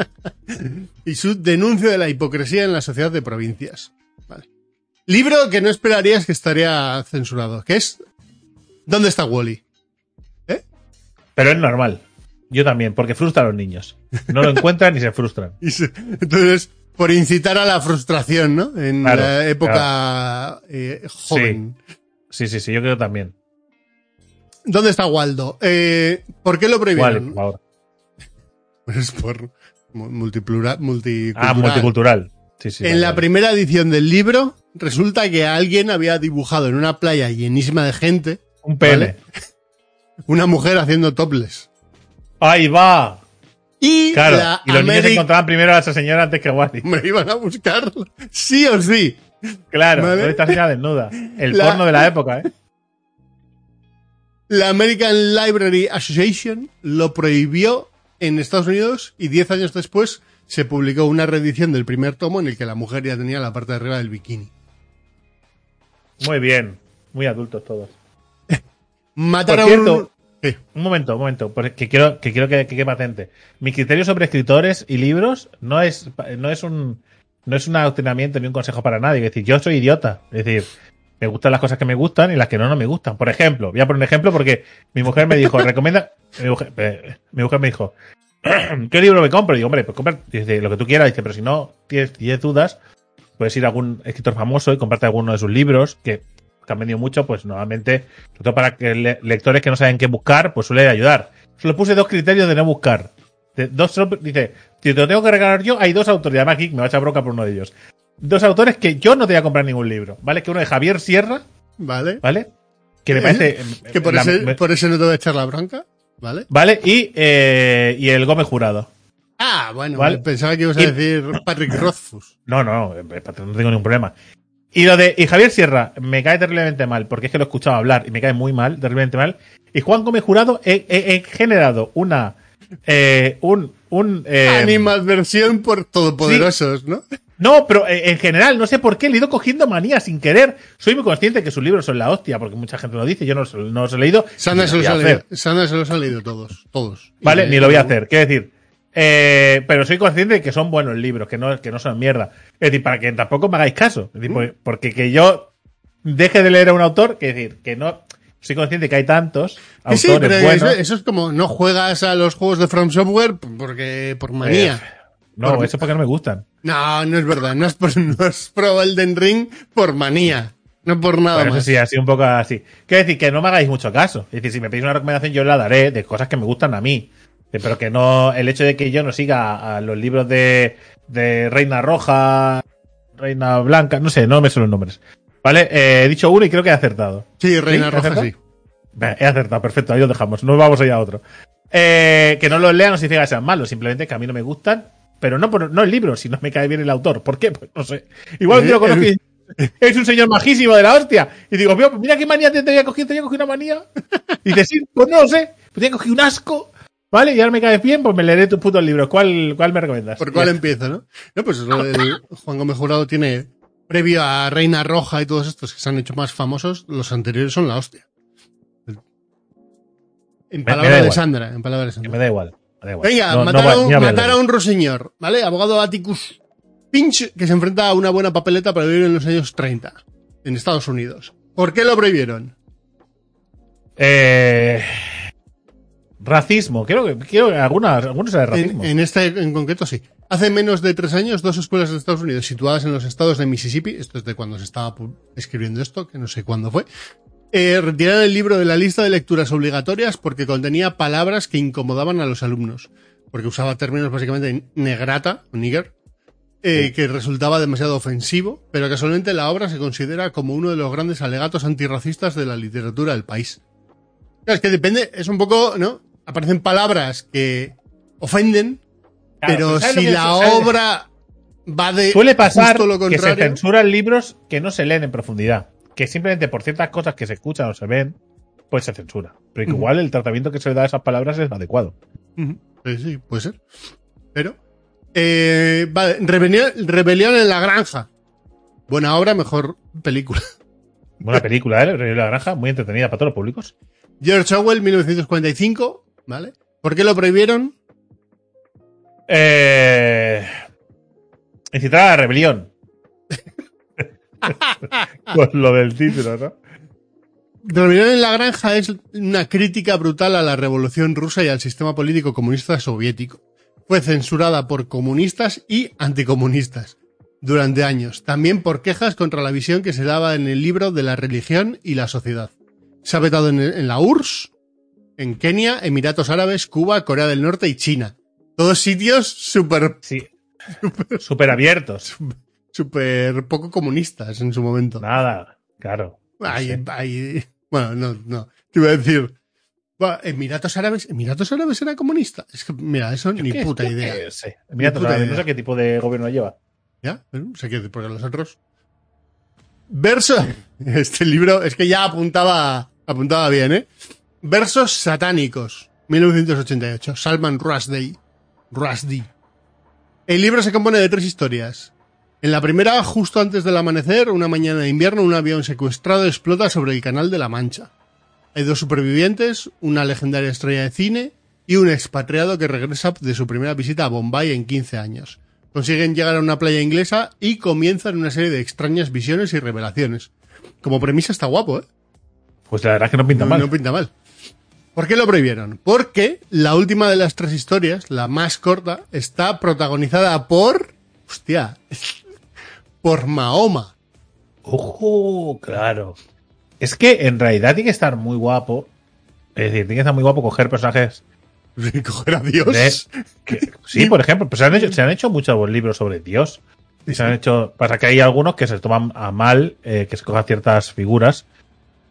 y su denuncia de la hipocresía en la sociedad de provincias. Vale. Libro que no esperarías que estaría censurado, que es ¿Dónde está Wally? Pero es normal. Yo también, porque frustra a los niños. No lo encuentran y se frustran. Entonces, por incitar a la frustración, ¿no? En Claro, la época eh, joven. Sí, sí, sí, yo creo también. ¿Dónde está Waldo? Eh, ¿Por qué lo prohibieron? por favor. Pues por mu- multiplura- multicultural. Ah, multicultural. Sí, sí. en vale, la vale. primera edición del libro, resulta que alguien había dibujado en una playa llenísima de gente Un pene. ¿vale? una mujer haciendo topless. ¡Ahí va! Y Claro. la Y los niños encontraban primero a esa señora antes que Wally. Me iban a buscarlo. Sí o sí. Claro, Vale. ¿dónde está señora desnuda? El La- porno de la época, ¿eh? La American Library Association lo prohibió en Estados Unidos y diez años después se publicó una reedición del primer tomo en el que la mujer ya tenía la parte de arriba del bikini. Muy bien. Muy adultos todos. Matar Por a cierto, un... Momento, un momento, porque quiero que quiero que, patente. Mi criterio sobre escritores y libros no es no es un no es un adoctrinamiento ni un consejo para nadie. Es decir, yo soy idiota. Es decir, me gustan las cosas que me gustan y las que no no me gustan. Por ejemplo, voy a poner un ejemplo porque mi mujer me dijo, recomienda mi mujer, eh, me dijo, ¿qué libro me compro? Y digo, hombre, pues compra dice, lo que tú quieras. Dice, pero si no tienes, tienes dudas, puedes ir a algún escritor famoso y comprarte alguno de sus libros que que han vendido mucho, pues normalmente, sobre todo para que le- lectores que no saben qué buscar, pues suele ayudar. Solo puse dos criterios de no buscar. De- dos, dice, si te lo tengo que regalar yo, hay dos autores, además aquí me va a echar bronca por uno de ellos. Dos autores que yo no te voy a comprar ningún libro, ¿vale? Que uno es Javier Sierra, ¿Vale? ¿vale? Que me parece... Que por, la- ese, me- por ese no te voy a echar la bronca. ¿vale? ¿Vale? Y, eh, y el Gómez Jurado. Ah, bueno, ¿Vale? pensaba que ibas a decir Patrick Rothfuss. No, no, eh, no tengo ningún problema. Y lo de y Javier Sierra me cae terriblemente mal, porque es que lo he escuchado hablar y me cae muy mal, terriblemente mal. Y Juan Gómez Jurado he, he- he generado una eh, un un eh, Animadversión por todopoderosos, ¿no? no, pero eh, en general no sé por qué le he ido cogiendo manía sin querer. Soy muy consciente que sus libros son la hostia, porque mucha gente lo dice, yo no, los- no los he leído. Sandra ni se lo los ha leído. hacer. Sandra se los ha leído todos, todos. Vale, Y- ni lo voy a hacer. Quiero decir, eh, pero soy consciente de que son buenos libros, que no, que no son mierda. Es decir, para que tampoco me hagáis caso. Es decir, pues, porque que yo deje de leer a un autor, que decir, que no. Soy consciente que hay tantos Que sí, autores pero buenos. eso, eso es como no juegas a los juegos de From Software porque por manía. Eh, no, por- eso porque no me gustan. No, no es verdad. No es por, no es pro Elden Ring por manía. No por nada Bueno, eso más. sí, así un poco así. Quiero decir, que no me hagáis mucho caso. Es decir, si me pedís una recomendación, yo la daré de cosas que me gustan a mí. Pero que no, el hecho de que yo no siga a los libros de, de Reina Roja, Reina Blanca, no sé, no me sé los nombres. Vale, eh, he dicho uno y creo que he acertado. Sí, Reina ¿Sí? Roja ¿Acertado? sí. He acertado, perfecto, ahí lo dejamos. No vamos allá a otro. Eh, que no los lean no significa que sean malos, simplemente que a mí no me gustan, pero no por no el libro, si no me cae bien el autor. ¿Por qué? Pues no sé. Igual tío Eh, conozco es un señor majísimo de la hostia. Y digo, "Mira, qué manía te tenía cogido, tenía cogido una manía. Y dices, sí, pues no lo sé, pues tenía cogido un asco. Vale, y ahora me caes bien, pues me leeré tus putos libros. ¿Cuál, cuál me recomiendas? ¿Por cuál Ya. empieza, no? No, pues el Juan Gómez Jurado tiene, previo a Reina Roja y todos estos que se han hecho más famosos, los anteriores son la hostia. En palabras de. Sandra, en palabras de Sandra. me da igual. me da igual. Venga, No- matar, a, un, matar a un ruiseñor, ¿vale? Abogado Atticus Finch, que se enfrenta a una buena papeleta para vivir en los años 30, en Estados Unidos. ¿Por qué lo prohibieron? Eh, racismo, creo que, quiero que algunas, algunos de racismo. en este en concreto, sí. Hace menos de tres años, dos escuelas de Estados Unidos situadas en los estados de Mississippi, esto es de cuando se estaba escribiendo esto, que no sé cuándo fue, eh, retiraron el libro de la lista de lecturas obligatorias porque contenía palabras que incomodaban a los alumnos, porque usaba términos básicamente negrata, o nigger, eh, que resultaba demasiado ofensivo, pero casualmente la obra se considera como uno de los grandes alegatos antirracistas de la literatura del país. Claro, es que depende, es un poco, ¿no? Aparecen palabras que ofenden, Claro, pero ¿sabes lo si la obra va de Suele pasar justo lo que se censuran libros que no se leen en profundidad. Que simplemente por ciertas cosas que se escuchan o se ven, pues se censura. Pero Ujú. igual el tratamiento que se le da a esas palabras es adecuado. Sí, sí, puede ser. Pero. Eh, vale, Rebelión, Rebelión en la Granja. Buena obra, mejor película. Buena película, ¿eh? Rey de la Granja, muy entretenida para todos los públicos. George Orwell, 1945. ¿Vale? ¿Por qué lo prohibieron? Eh... Incitar a la rebelión. Con lo del título, ¿no? Rebelión en la Granja es una crítica brutal a la revolución rusa y al sistema político comunista soviético. Fue censurada por comunistas y anticomunistas durante años, también por quejas contra la visión que se daba en el libro de la religión y la sociedad. Se ha vetado en, en la URSS, en Kenia, Emiratos Árabes, Cuba, Corea del Norte y China. Todos sitios súper Sí. Súper abiertos. súper poco comunistas en su momento. Nada, claro. No bueno, no, no. Te iba a decir. Emiratos Árabes. ¿Emiratos Árabes era comunista? Es que, mira, eso ni ¿Qué? puta idea. qué. Mira, Ni puta no idea. sé qué tipo de gobierno lleva. ¿Ya? Bueno, sé que porque los otros. Verso. Este libro es que ya apuntaba, apuntaba bien, ¿eh? Versos satánicos. 1988. Salman Rushdie. Rushdie. El libro se compone de tres historias. En la primera, justo antes del amanecer, una mañana de invierno, un avión secuestrado explota sobre el Canal de la Mancha. Hay dos supervivientes, una legendaria estrella de cine y un expatriado que regresa de su primera visita a Bombay en 15 años. Consiguen llegar a una playa inglesa y comienzan una serie de extrañas visiones y revelaciones. Como premisa está guapo, ¿eh? Pues la verdad es que no pinta No, mal. no pinta mal. ¿Por qué lo prohibieron? Porque la última de las tres historias, la más corta, está protagonizada por... Hostia. Por Mahoma. Ojo, claro. Es que en realidad tiene que estar muy guapo. Es decir, tiene que estar muy guapo coger personajes. Coger a Dios. de- que- sí, por ejemplo, pues se han hecho, se han hecho muchos libros sobre Dios. Y se han hecho. Pasa que hay algunos que se toman a mal eh, que se cojan ciertas figuras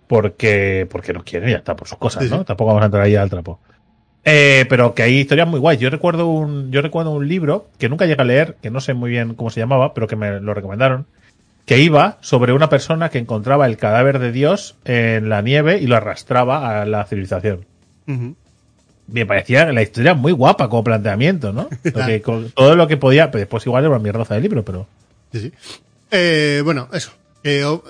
porque, porque no quieren y ya está, por sus cosas, ¿no? sí. Tampoco vamos a entrar ahí al trapo. Eh, pero que hay historias muy guays. Yo recuerdo un, yo recuerdo un libro que nunca llegué a leer, que no sé muy bien cómo se llamaba, pero que me lo recomendaron, que iba sobre una persona que encontraba el cadáver de Dios en la nieve y lo arrastraba a la civilización. Me parecía la historia muy guapa como planteamiento, ¿no? Lo que- con todo lo que podía, pero después igual era una mierdaza de libro, pero Sí, sí. Eh, bueno, eso. o-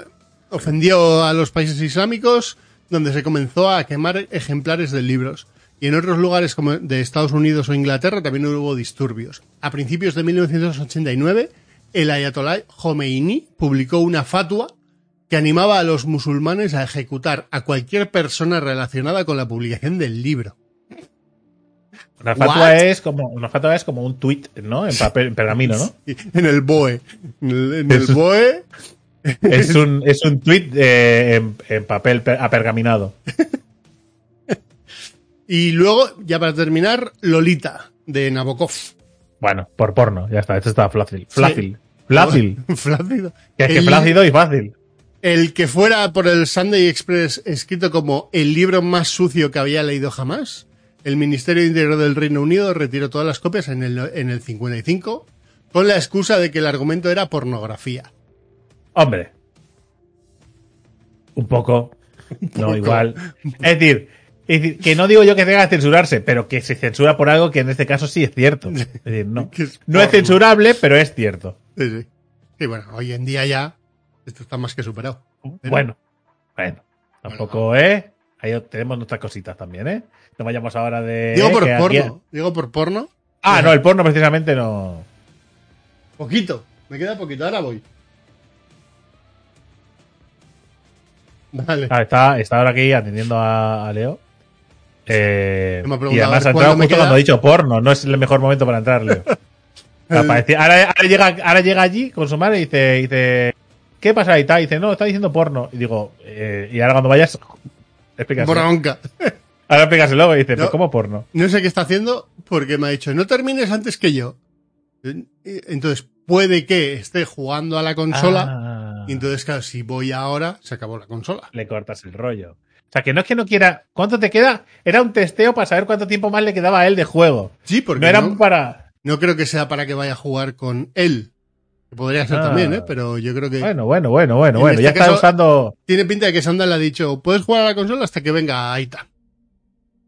ofendió a los países islámicos, donde se comenzó a quemar ejemplares de libros. Y en otros lugares como de Estados Unidos o Inglaterra también hubo disturbios. A principios de 1989, el ayatolá Khomeini publicó una fatua que animaba a los musulmanes a ejecutar a cualquier persona relacionada con la publicación del libro. una fatua es como una fatua es como un tweet, ¿no? En papel, en pergamino, ¿no? En el BOE. En el, en el Eso- BOE Es un es un tweet eh, en, en papel per- apergaminado. Y luego, ya para terminar, Lolita, de Nabokov. Bueno, por porno, ya está, esto está fácil, fácil, fácil. Flácido. Que es que flácido y fácil. el que fuera por el Sunday Express escrito como el libro más sucio que había leído jamás, el Ministerio de Interior del Reino Unido retiró todas las copias en el, en el 55 con la excusa de que el argumento era pornografía. Hombre. Un poco. No, igual. Es decir, es decir, que no digo yo que tenga que censurarse, pero que se censura por algo que en este caso sí es cierto. Es decir, no. No es porno. censurable, pero es cierto. Sí, sí. Sí, bueno, hoy en día ya esto está más que superado. Pero- Bueno. Bueno. Tampoco, ¿eh? Ahí tenemos nuestras cositas también, ¿eh? No vayamos ahora de. Digo por que aquí- porno. Digo por porno. Ah, no, el porno precisamente no. Poquito. Me queda poquito. Ahora voy. Vale. Ah, está, está ahora aquí atendiendo a, a Leo. Eh, Me y además ha entrado justo queda. cuando ha dicho porno. No es el mejor momento para entrar, Leo. Ahora, ahora llega, ahora llega allí con su madre y dice, dice ¿qué pasa ahí? Y dice, no, está diciendo porno. Y digo, eh, y ahora cuando vayas, explícaselo. Bronca. Ahora explícaselo y dice, No. pues ¿cómo porno? No sé qué está haciendo porque me ha dicho, no termines antes que yo. Entonces, puede que esté jugando a la consola. Ah, Y entonces, claro, si voy ahora, se acabó la consola. le cortas el rollo. O sea, que no es que no quiera. ¿Cuánto te queda? Era un testeo para saber cuánto tiempo más le quedaba a él de juego. Sí, porque No era no, para. no creo que sea para que vaya a jugar con él. Que podría ser Ah. también, ¿eh? Pero yo creo que Bueno, bueno, bueno, bueno, En bueno. este Ya está usando. tiene pinta de que Sandal le ha dicho, puedes jugar a la consola hasta que venga Aita.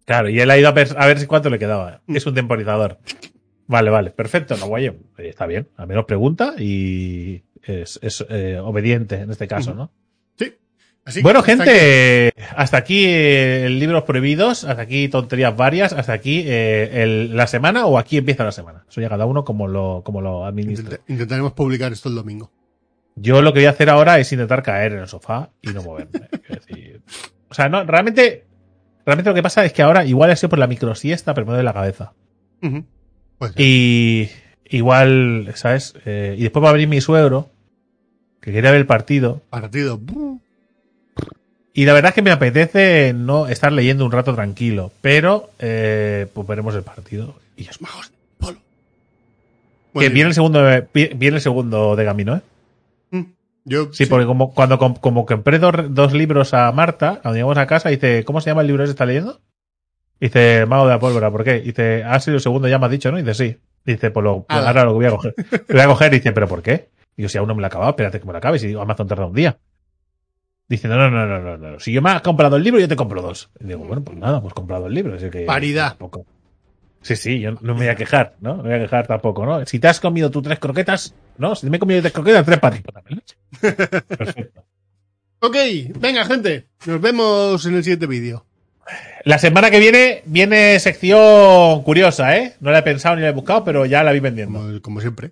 Claro, y él ha ido a, ver, a ver si cuánto le quedaba. Mm. Es un temporizador. Vale, vale, perfecto. No, eh, está bien. Al menos pregunta y es, es, eh, obediente en este caso, ¿no? Sí. Así bueno, hasta gente, hasta aquí eh, libros prohibidos, hasta aquí tonterías varias, hasta aquí eh, el- la semana o aquí empieza la semana. Eso ya cada uno como lo, como lo intenta- intentaremos publicar esto el domingo. Yo lo que voy a hacer ahora es intentar caer en el sofá y no moverme. Decir, o sea, no, realmente, realmente lo que pasa es que ahora igual ha sido por la microsiesta, pero me duele la cabeza. Pues. Y igual, ¿sabes? Eh, y después va a venir mi suegro, que quería ver el partido. partido. Y la verdad es que me apetece no estar leyendo un rato tranquilo, pero eh, pues veremos el partido. Y está. Magos de polo. que viene el segundo, viene el segundo de camino, ¿eh? mm, Yo, Sí, porque como cuando com- como compré dos, dos libros a Marta, cuando llegamos a casa, dice, ¿cómo se llama el libro que está leyendo? Dice, Mago de la Pólvora, ¿por qué? Dice, ha sido el segundo, ya me has dicho, ¿no? Dice, sí. Dice, pues, lo, ahora lo voy a coger. Lo voy a coger, dice, ¿pero por qué? Digo, si aún no me lo he acabado, espérate que me lo acabes. Y digo, Amazon tarda un día. Dice, no, no, no, no, no, no. Si yo me has comprado el libro, yo te compro dos. Y digo, bueno, pues nada, pues comprado el libro. Así que, Paridad. tampoco. Sí, sí, yo no me voy a quejar, ¿no? No me voy a quejar tampoco, ¿no? Si te has comido tú tres croquetas, ¿no? Si me he comido tres croquetas, tres para ti. Perfecto. Ok, venga, gente. Nos vemos en el siguiente vídeo. La semana que viene viene sección curiosa, ¿eh? No la he pensado ni la he buscado, pero ya la vi vendiendo. Como, como siempre.